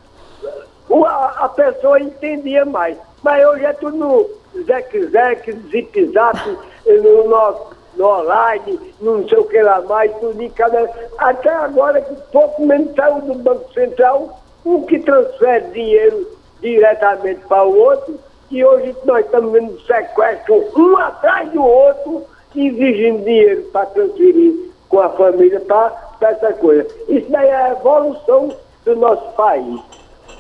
O, a, a, pessoa entendia mais. Mas hoje é tudo no Zec Zec, Zip Zap, no nosso no online, não sei o que lá mais, tudo em cada. Até agora que pouco menos saiu do Banco Central, um que transfere dinheiro diretamente para o outro, e hoje nós estamos vendo sequestro um atrás do outro, exigindo dinheiro para transferir com a família para essa coisa. Isso daí é a evolução do nosso país.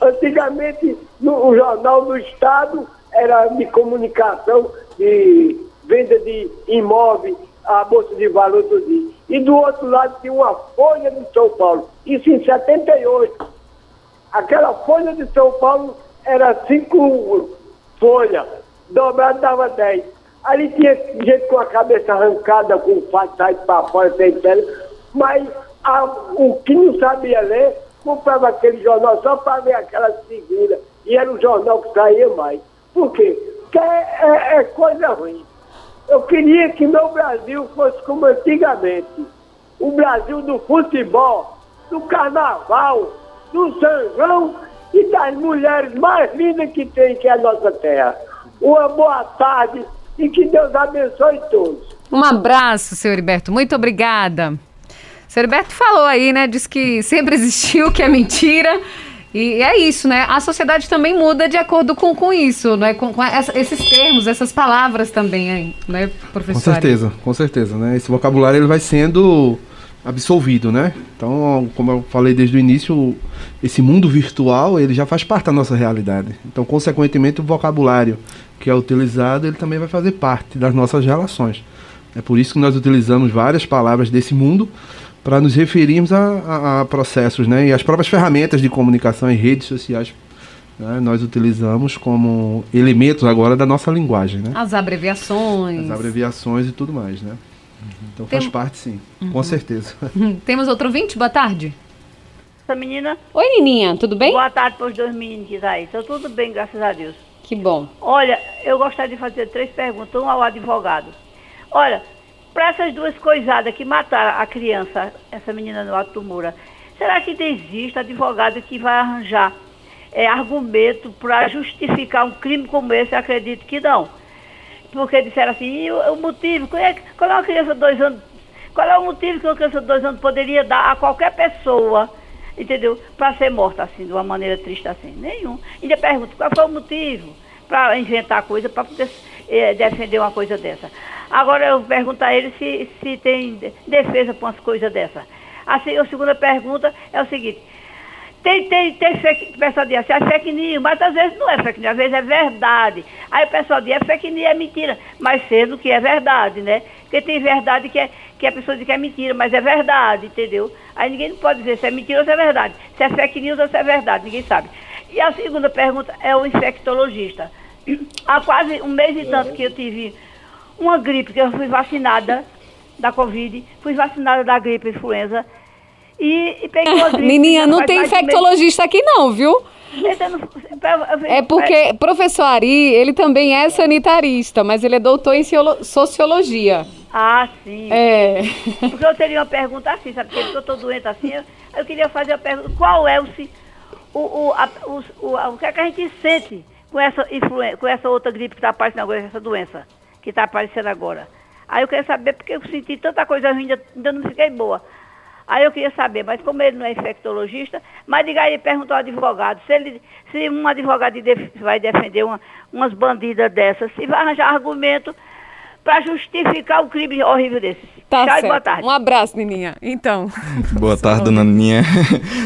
Antigamente, no, o Jornal do Estado era de comunicação, de venda de imóveis, a Bolsa de Valores do dia. E do outro lado tinha uma Folha de São Paulo. Isso em 78. Aquela Folha de São Paulo era cinco folhas, dobrado dava dez. Ali tinha gente com a cabeça arrancada, com o fato para fora, sem pele, mas a, o que não sabia ler, comprava aquele jornal só para ver aquela figura. E era o jornal que saía mais. Por quê? Porque é, é, é coisa ruim. Eu queria que meu Brasil fosse como antigamente. O Brasil do futebol, do carnaval, do João e das mulheres mais lindas que tem, que é a nossa terra. Uma boa tarde e que Deus abençoe todos. Um abraço, senhor Heriberto. Muito obrigada. O senhor Heriberto falou aí, né? Diz que sempre existiu, que é mentira. E é isso, né? A sociedade também muda de acordo com, com isso, né? Com, com essa, esses termos, essas palavras também, né, professor? Com certeza, com certeza, né? Esse vocabulário ele vai sendo absolvido, né? Então, como eu falei desde o início, esse mundo virtual ele já faz parte da nossa realidade. Então, consequentemente, o vocabulário que é utilizado ele também vai fazer parte das nossas relações. É por isso que nós utilizamos várias palavras desse mundo para nos referirmos a, a, a, processos, né? E as próprias ferramentas de comunicação e redes sociais né? nós utilizamos como elementos agora da nossa linguagem, né? As abreviações. As abreviações e tudo mais, né? Então Tem... faz parte, sim, uhum. com certeza. Temos outro ouvinte? Boa tarde. Essa menina. Oi, Nininha, tudo bem? Boa tarde para os dois meninos que aí. Estou tudo bem, graças a Deus. Que bom. Olha, eu gostaria de fazer três perguntas, um ao advogado. Olha, para essas duas coisadas que mataram a criança, essa menina no Alto Moura, será que existe advogado que vai arranjar é, argumento para justificar um crime como esse? Eu acredito que não. Porque disseram assim, o, o motivo, qual é, qual é uma criança de dois anos, qual é o motivo que uma criança de dois anos poderia dar a qualquer pessoa, entendeu? Para ser morta assim, de uma maneira triste assim? Nenhum. Eu pergunto, qual foi o motivo para inventar coisa, para poder é, defender uma coisa dessa? Agora eu pergunto a ele se, se tem defesa para umas coisas dessas. Assim, a segunda pergunta é o seguinte. Tem, tem, tem fake, pessoal diz assim, é fake news, mas às vezes não é fake news, às vezes é verdade. Aí o pessoal diz, é fake news, é mentira, mas sendo que é verdade, né? Porque tem verdade que, é, que a pessoa diz que é mentira, mas é verdade, entendeu? Aí ninguém pode dizer se é mentira ou se é verdade, se é fake news ou se é verdade, ninguém sabe. E a segunda pergunta é o infectologista. Há quase um mês e tanto que eu tive uma gripe, que eu fui vacinada da Covid, fui vacinada da gripe influenza e, e peguei uma gripe. Menina, não tem infectologista aqui não, viu? É porque professor Ari, ele também é sanitarista, mas ele é doutor em ciolo- sociologia. Ah, sim. É. Porque eu teria uma pergunta assim, sabe? Porque eu estou doente assim, eu, queria fazer a pergunta, qual é o, o, o, a, o, o, a- o que é que a gente sente com essa, com essa outra gripe que está aparecendo agora, essa doença que está aparecendo agora? Aí eu queria saber, porque eu senti tanta coisa ruim, ainda, ainda não fiquei boa. Aí eu queria saber, mas como ele não é infectologista, mas diga aí, pergunta ao advogado, se, ele, se um advogado vai defender uma, umas bandidas dessas, se vai arranjar argumento para justificar o crime horrível desses. Tá Tchau e certo. boa tarde. Um abraço, Nininha. Então. Boa tarde, dona Aninha.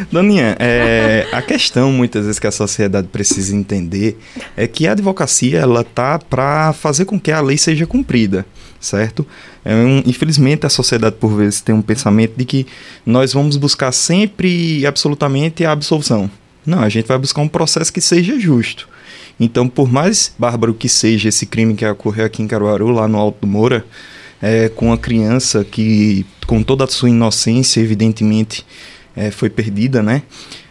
Doninha, é, a questão muitas vezes que a sociedade precisa entender é que a advocacia ela tá para fazer com que a lei seja cumprida, certo? É um- infelizmente a sociedade por vezes tem um pensamento de que nós vamos buscar sempre e absolutamente a absolução. Não, a gente vai buscar um processo que seja justo. Então, por mais bárbaro que seja esse crime que ocorreu aqui em Caruaru, lá no Alto do Moura, é, com a criança que, com toda a sua inocência, evidentemente, é, foi perdida, né?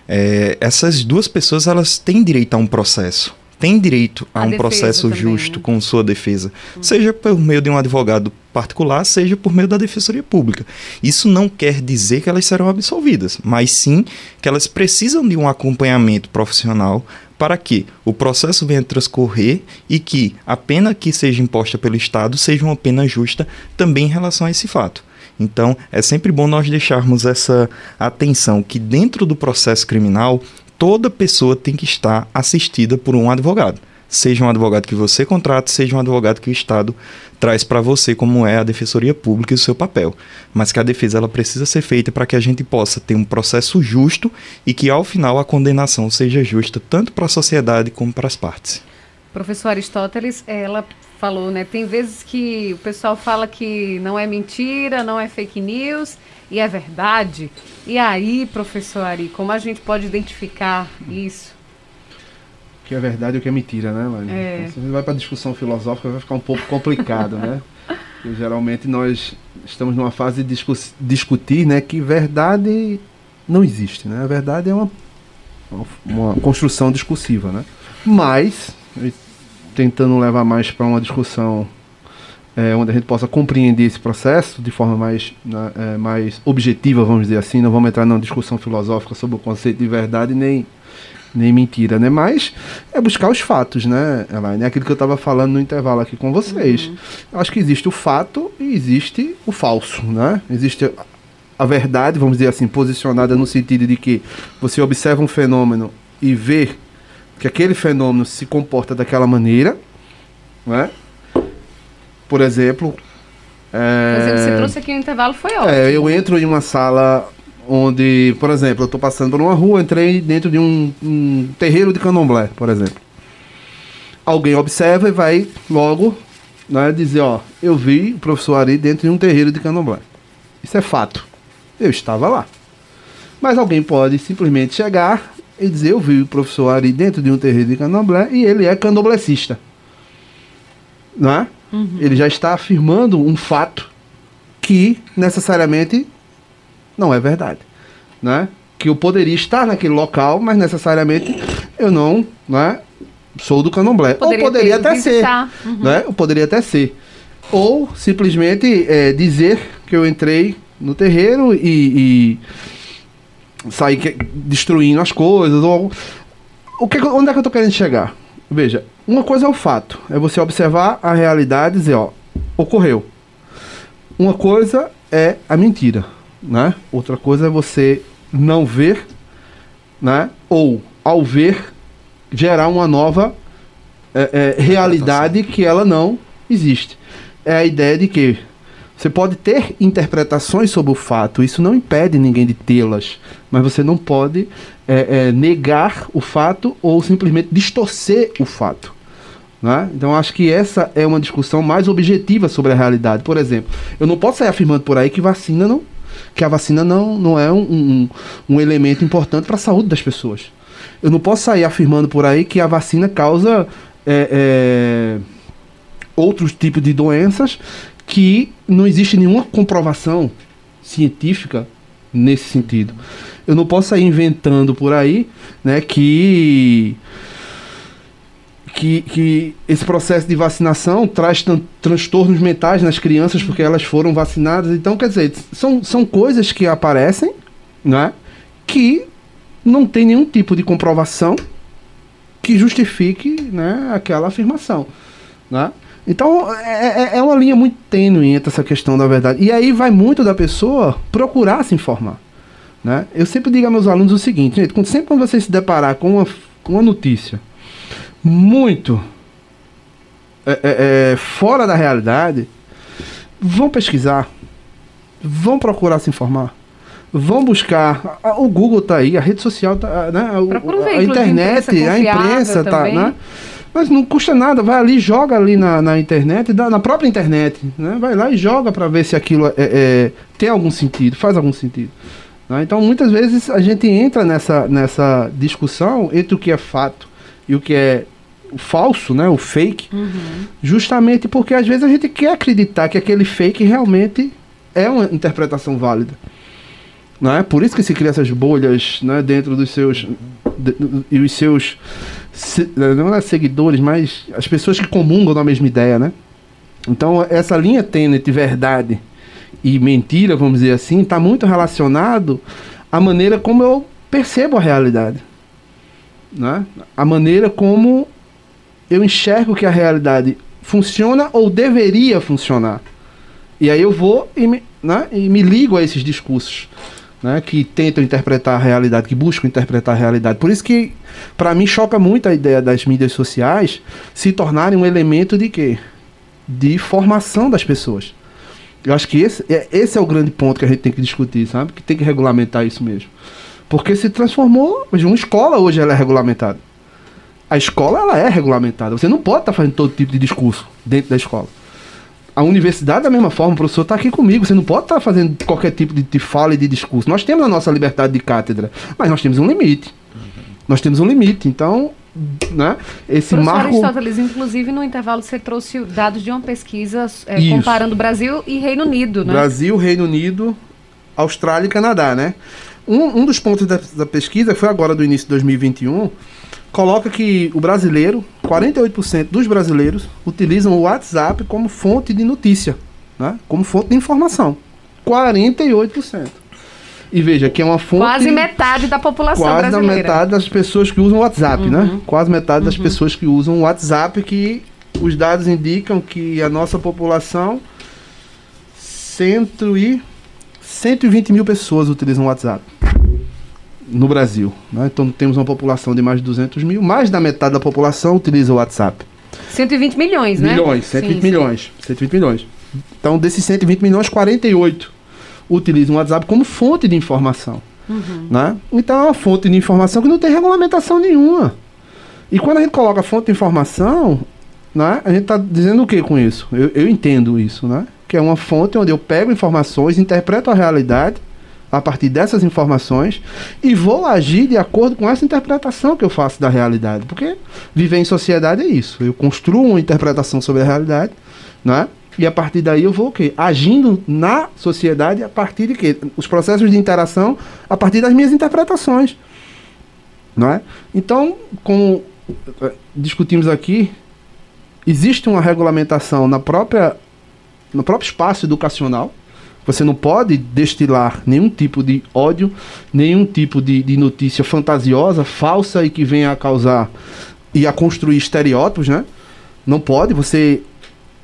É, essas duas pessoas, elas têm direito a um processo. Têm direito a, A um processo também, justo né? com sua defesa. Seja por meio de um advogado particular, seja por meio da defensoria pública. Isso não quer dizer que elas serão absolvidas, mas sim que elas precisam de um acompanhamento profissional para que o processo venha transcorrer e que a pena que seja imposta pelo Estado seja uma pena justa também em relação a esse fato. Então, é sempre bom nós deixarmos essa atenção que dentro do processo criminal, toda pessoa tem que estar assistida por um advogado. Seja um advogado que você contrata, seja um advogado que o Estado traz para você, como é a Defensoria Pública e o seu papel. Mas que a defesa ela precisa ser feita para que a gente possa ter um processo justo e que ao final a condenação seja justa tanto para a sociedade como para as partes. Professor Aristóteles, ela falou, né? Tem vezes que o pessoal fala que não é mentira, não é fake news e é verdade. E aí, professor Ari, como a gente pode identificar isso? O que é verdade e o que é mentira, né, Laine? É. Então, se você vai para discussão filosófica, vai ficar um pouco complicado, né? Porque, geralmente nós estamos numa fase de discus- discutir, né, que verdade não existe, né? A verdade é uma, uma, construção discursiva, né? Mas, tentando levar mais para uma discussão é, onde a gente possa compreender esse processo de forma mais, né, é, mais objetiva, vamos dizer assim, não vamos entrar numa discussão filosófica sobre o conceito de verdade nem nem mentira, né? Mas é buscar os fatos, né, Elaine? É aquilo que eu estava falando no intervalo aqui com vocês. Eu acho que existe o fato e existe o falso, né? Existe a- verdade, vamos dizer assim, posicionada no sentido de que você observa um fenômeno e vê que aquele fenômeno se comporta daquela maneira, né? Por exemplo, é, Por exemplo, você trouxe aqui no intervalo, foi ótimo. é, eu entro em uma sala onde, por exemplo, eu estou passando por uma rua, entrei dentro de um, um terreiro de candomblé, por exemplo. Alguém observa e vai logo né, dizer, ó, eu vi o professor Ari dentro de um terreiro de candomblé. Isso é fato. Eu estava lá. Mas alguém pode simplesmente chegar e dizer, eu vi o professor Ari dentro de um terreiro de candomblé e ele é candomblecista. Não é? Ele já está afirmando um fato que necessariamente não é verdade, né? Que eu poderia estar naquele local, mas necessariamente eu não, né? Sou do Candomblé. Poderia Ou poderia até visitar. ser, né? Eu poderia até ser. Ou simplesmente é, dizer que eu entrei no terreiro e, e que- destruindo as coisas. Ou, o que, onde é que eu tô querendo chegar? Veja, uma coisa é o fato, é você observar a realidade e dizer, ó, ocorreu. Uma coisa é a mentira, né? Outra coisa é você não ver, né? Ou ao ver gerar uma nova é, é, realidade que ela não existe. É a ideia de que você pode ter interpretações sobre o fato, isso não impede ninguém de tê-las, mas você não pode é, é, negar o fato ou simplesmente distorcer o fato. Né? Então acho que essa é uma discussão mais objetiva sobre a realidade. Por exemplo, eu não posso sair afirmando por aí que vacina não, que a vacina não, não é um, um, um elemento importante para a saúde das pessoas. Eu não posso sair afirmando por aí que a vacina causa é, é, outros tipos de doenças que não existe nenhuma comprovação científica nesse sentido. Eu não posso sair inventando por aí, né, que que, que esse processo de vacinação traz transtornos mentais nas crianças porque elas foram vacinadas. Então, quer dizer, são, são coisas que aparecem, né, que não tem nenhum tipo de comprovação que justifique né, aquela afirmação. Né? Então é, é, é uma linha muito tênue entre essa questão da verdade. E aí vai muito da pessoa procurar se informar. Né? Eu sempre digo aos meus alunos o seguinte, gente, sempre quando você se deparar com uma, com uma notícia muito é, é, é, fora da realidade, vão pesquisar, vão procurar se informar. Vão buscar. O Google tá aí, a rede social tá, né? a, a internet, a imprensa tá, né? Mas não custa nada, vai ali, joga ali na, na internet, na própria internet, né? Vai lá e joga para ver se aquilo é, é, tem algum sentido, faz algum sentido. Né? Então, muitas vezes a gente entra nessa, nessa discussão entre o que é fato e o que é o falso, né, o fake, uhum. justamente porque às vezes a gente quer acreditar que aquele fake realmente é uma interpretação válida. Não é? Por isso que se cria essas bolhas né, dentro dos seus. De, e os seus. Se, não é seguidores, mas as pessoas que comungam da mesma ideia, né? Então, essa linha tênue de verdade e mentira, vamos dizer assim, está muito relacionado à maneira como eu percebo a realidade. Né? A maneira como eu enxergo que a realidade funciona ou deveria funcionar. E aí eu vou e me, né, e me ligo a esses discursos né, que tentam interpretar a realidade, que buscam interpretar a realidade. Por isso que, para mim, choca muito a ideia das mídias sociais se tornarem um elemento de quê? De formação das pessoas. Eu acho que esse é, esse é o grande ponto que a gente tem que discutir, sabe? Que tem que regulamentar isso mesmo. Porque se transformou. Uma escola hoje ela é regulamentada a escola ela é regulamentada. Você não pode estar tá fazendo todo tipo de discurso dentro da escola. A universidade, da mesma forma, o professor está aqui comigo. Você não pode estar tá fazendo qualquer tipo de, de, fala e de discurso. Nós temos a nossa liberdade de cátedra, mas nós temos um limite. Nós temos um limite. Então, né, esse Professor marco... Aristóteles, inclusive, no intervalo você trouxe dados de uma pesquisa é, comparando Brasil e Reino Unido, né? Brasil, Reino Unido, Austrália e Canadá, né? Um, um dos pontos da, da pesquisa foi agora do início de 2021 coloca que o brasileiro, 48% dos brasileiros utilizam o WhatsApp como fonte de notícia, né? como fonte de informação. 48%. E veja que é uma fonte. Quase metade da população quase brasileira. Quase metade das pessoas que usam o WhatsApp, né? uhum. né? Quase metade das uhum. pessoas que usam o WhatsApp, que os dados indicam que a nossa população. Cento e, 120 mil pessoas utilizam o WhatsApp no Brasil. Né? Então temos uma população de mais de 200 mil, mais da metade da população utiliza o WhatsApp. 120 milhões, né? Milhões, 120 sim, milhões. Sim. 120 milhões. Então, desses 120 milhões, 48 utilizam o WhatsApp como fonte de informação. Uhum. Né? Então, é uma fonte de informação que não tem regulamentação nenhuma. E quando a gente coloca fonte de informação, né, a gente está dizendo o que com isso? Eu, eu entendo isso, né? Que é uma fonte onde eu pego informações, interpreto a realidade a partir dessas informações e vou agir de acordo com essa interpretação que eu faço da realidade. Porque viver em sociedade é isso. Eu construo uma interpretação sobre a realidade, né? E a partir daí eu vou o quê? Agindo na sociedade a partir de quê? Os processos de interação a partir das minhas interpretações. Não é? Então, como eh, discutimos aqui, existe uma regulamentação na própria, no próprio espaço educacional, você não pode destilar nenhum tipo de ódio, nenhum tipo de, de notícia fantasiosa, falsa e que venha a causar e a construir estereótipos, né? Não pode, você,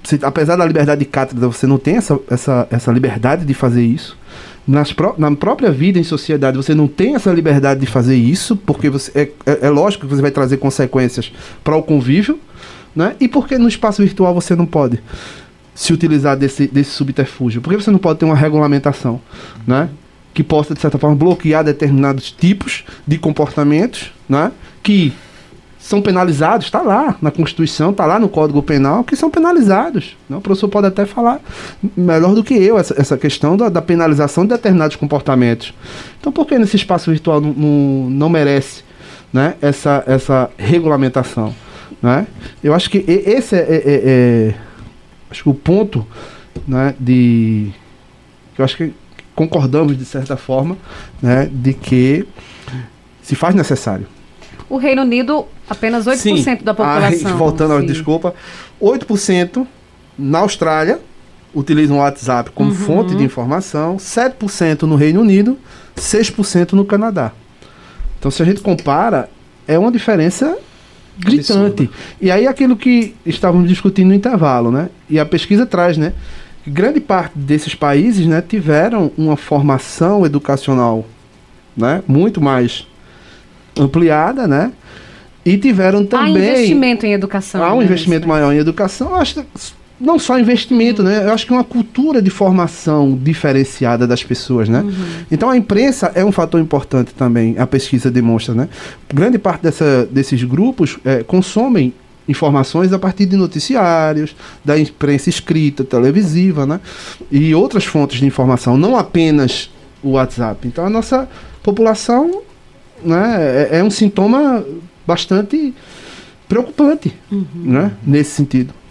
você apesar da liberdade de cátedra, você não tem essa, essa, essa liberdade de fazer isso. Nas na própria vida em sociedade, você não tem essa liberdade de fazer isso, porque você, é, é, é lógico que você vai trazer consequências para o convívio, né? E porque no espaço virtual você não pode? Se utilizar desse, desse subterfúgio? Por que você não pode ter uma regulamentação, né? Que possa, de certa forma, bloquear determinados tipos de comportamentos, né? Que são penalizados, está lá na Constituição, está lá no Código Penal, que são penalizados. Né? O professor pode até falar melhor do que eu essa, essa questão da, da penalização de determinados comportamentos. Então, por que nesse espaço virtual não, não, não merece né, essa, essa regulamentação? Né? Eu acho que esse é, é, é, é acho que o ponto né, de. Eu acho que concordamos, de certa forma, né, de que se faz necessário. O Reino Unido, apenas 8% Sim, da população. A, voltando, ao, desculpa, 8% na Austrália utilizam o WhatsApp como uhum. fonte de informação, 7% no Reino Unido, 6% no Canadá. Então, se a gente compara, é uma diferença gritante. Absurdo. E aí aquilo que estávamos discutindo no intervalo, né? E a pesquisa traz, né? Grande parte desses países, né, tiveram uma formação educacional, né, muito mais ampliada, né? E tiveram também. Há investimento em educação. Há um né, investimento maior em educação. Acho que não só investimento, né? Eu acho que uma cultura de formação diferenciada das pessoas, né? Uhum. Então a imprensa é um fator importante também, a pesquisa demonstra, né? Grande parte dessa, desses grupos é, consomem informações a partir de noticiários, da imprensa escrita, televisiva, né? E outras fontes de informação, não apenas o WhatsApp. Então a nossa população né, é, é um sintoma bastante preocupante, uhum. né? Nesse sentido.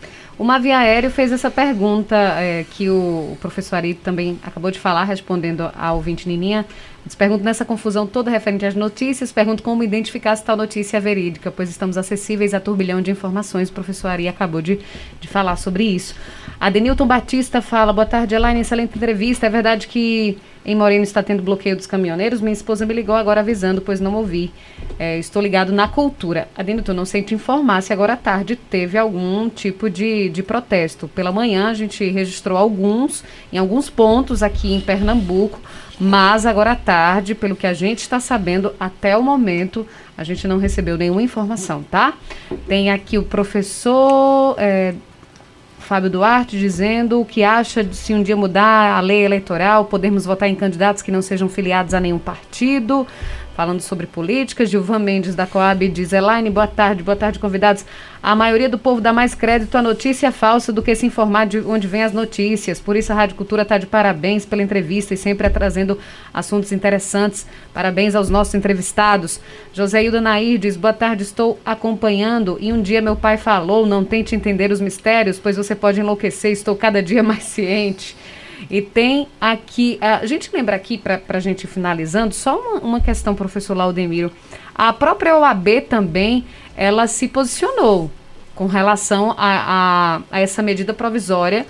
O Mavi Aéreo fez essa pergunta é, que o, professor Ari também acabou de falar, respondendo ao ouvinte Nininha. Eles perguntam nessa confusão toda referente às notícias, perguntam como identificar se tal notícia é verídica, pois estamos acessíveis a turbilhão de informações. O professor Ari acabou de, de falar sobre isso. A Denilton Batista fala, boa tarde, Elaine, excelente entrevista. É verdade que em Moreno está tendo bloqueio dos caminhoneiros? Minha esposa me ligou agora avisando, pois não ouvi. É, estou ligado na cultura. A Denilton, não sei te informar se agora à tarde teve algum tipo de, de protesto. Pela manhã a gente registrou alguns, em alguns pontos aqui em Pernambuco, mas agora à tarde, pelo que a gente está sabendo, até o momento, a gente não recebeu nenhuma informação, tá? Tem aqui o professor... É, Fábio Duarte dizendo o que acha de se um dia mudar a lei eleitoral, podermos votar em candidatos que não sejam filiados a nenhum partido falando sobre política. Gilvan Mendes da Coab diz: Elaine, boa tarde, boa tarde, convidados. A maioria do povo dá mais crédito à notícia falsa do que se informar de onde vêm as notícias. Por isso a Rádio Cultura está de parabéns pela entrevista e sempre é trazendo assuntos interessantes. Parabéns aos nossos entrevistados. José Hilda Nair diz: Boa tarde, estou acompanhando. E um dia meu pai falou: Não tente entender os mistérios, pois você pode enlouquecer. Estou cada dia mais ciente. E tem aqui, a gente lembra aqui, para a gente finalizando, só uma, uma questão, professor Laudemiro. A própria OAB também, ela se posicionou com relação a, a, a essa medida provisória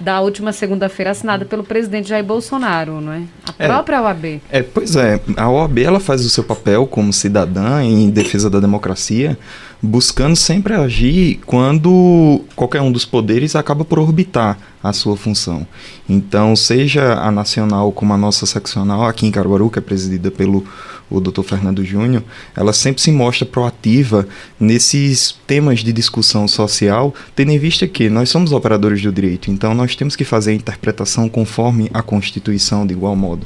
da última segunda-feira assinada pelo presidente Jair Bolsonaro, não é? A é. própria é, OAB. É, pois é. A OAB ela faz o seu papel como cidadã em defesa da democracia, buscando sempre agir quando qualquer um dos poderes acaba por orbitar a sua função. Então, seja a nacional como a nossa seccional aqui em Caruaru, que é presidida pelo o Dr. Fernando Júnior, ela sempre se mostra proativa nesses temas de discussão social, tendo em vista que nós somos operadores do direito, então nós temos que fazer a interpretação conforme a Constituição de igual modo.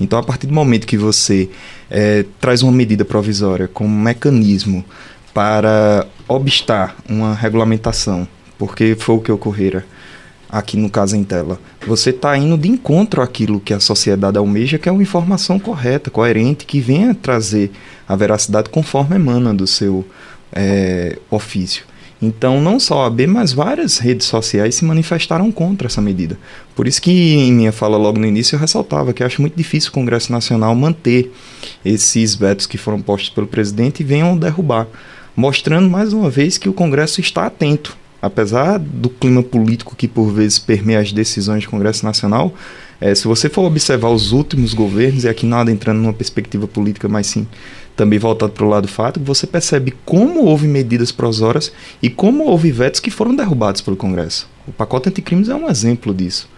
Então, a partir do momento que você é, traz uma medida provisória como mecanismo para obstar uma regulamentação, porque foi o que ocorrera aqui no caso em tela, você está indo de encontro àquilo que a sociedade almeja, que é uma informação correta, coerente, que venha trazer a veracidade conforme emana do seu é, ofício. Então, não só a AB, mas várias redes sociais se manifestaram contra essa medida. Por isso que em minha fala logo no início eu ressaltava que acho muito difícil o Congresso Nacional manter esses vetos que foram postos pelo presidente e venham derrubar mostrando mais uma vez que o Congresso está atento. Apesar do clima político que por vezes permeia as decisões do Congresso Nacional, é, se você for observar os últimos governos, e aqui nada entrando numa perspectiva política, mas sim também voltado para o lado fático, você percebe como houve medidas provisórias e como houve vetos que foram derrubados pelo Congresso. O pacote anticrimes é um exemplo disso.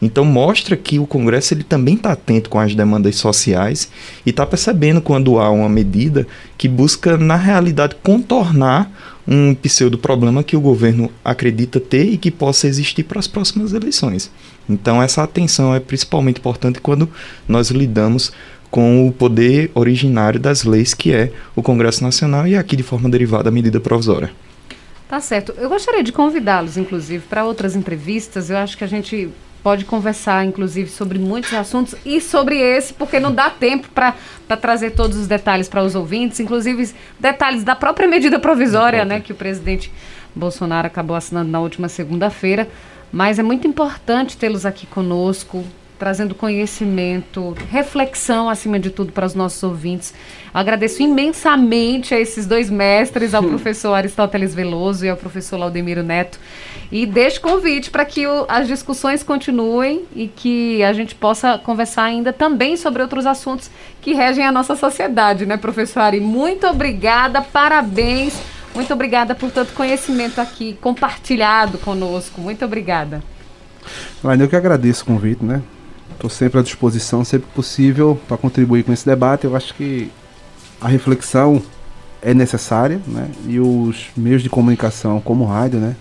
Então mostra que o Congresso ele também está atento com as demandas sociais e está percebendo quando há uma medida que busca na realidade contornar um pseudo problema que o governo acredita ter e que possa existir para as próximas eleições. Então essa atenção é principalmente importante quando nós lidamos com o poder originário das leis que é o Congresso Nacional e aqui de forma derivada a medida provisória. Tá certo. Eu gostaria de convidá-los, inclusive, para outras entrevistas. Eu acho que a gente pode conversar, inclusive, sobre muitos assuntos e sobre esse, porque não dá tempo para trazer todos os detalhes para os ouvintes, inclusive detalhes da própria medida provisória, né, que o presidente Bolsonaro acabou assinando na última segunda-feira. Mas é muito importante tê-los aqui conosco, trazendo conhecimento, reflexão, acima de tudo, para os nossos ouvintes. Eu agradeço imensamente a esses dois mestres, ao professor Aristóteles Veloso e ao professor Laudemiro Neto. E deixo convite para que o, as discussões continuem e que a gente possa conversar ainda também sobre outros assuntos que regem a nossa sociedade, né, professor Ari? Muito obrigada, parabéns. Muito obrigada por tanto conhecimento aqui compartilhado conosco. Muito obrigada. Mas eu que agradeço o convite, né? Estou sempre à disposição, sempre possível, para contribuir com esse debate. Eu acho que a reflexão é necessária, né? E os meios de comunicação, como o rádio, né?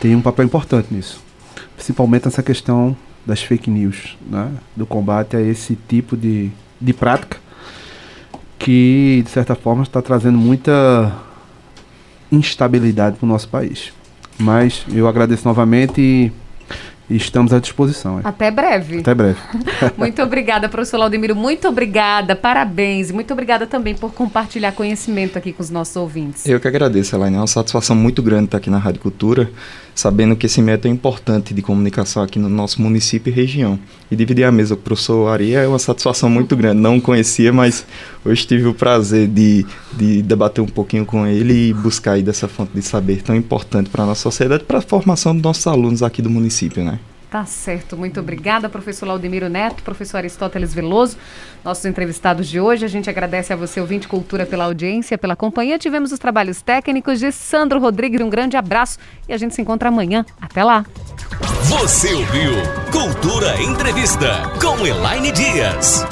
Tem um papel importante nisso. Principalmente nessa questão das fake news, né? Do combate a esse tipo de, de prática que, de certa forma, está trazendo muita instabilidade para o nosso país. Mas eu agradeço novamente e e estamos à disposição. É. Até breve. Até breve. muito obrigada, professor Laudemiro. Muito obrigada, parabéns. E muito obrigada também por compartilhar conhecimento aqui com os nossos ouvintes. Eu que agradeço, Elaine. É uma satisfação muito grande estar aqui na Rádio Cultura, sabendo que esse método é importante de comunicação aqui no nosso município e região. E dividir a mesa com o professor Ari é uma satisfação muito grande. Não conhecia, mas hoje tive o prazer de, de debater um pouquinho com ele e buscar aí dessa fonte de saber tão importante para a nossa sociedade, para a formação dos nossos alunos aqui do município, né? Tá certo, muito obrigada, professor Laudemiro Neto, professor Aristóteles Veloso, nossos entrevistados de hoje. A gente agradece a você, ouvinte Cultura, pela audiência, pela companhia. Tivemos os trabalhos técnicos de Sandro Rodrigues. Um grande abraço e a gente se encontra amanhã. Até lá. Você ouviu Cultura Entrevista com Elaine Dias.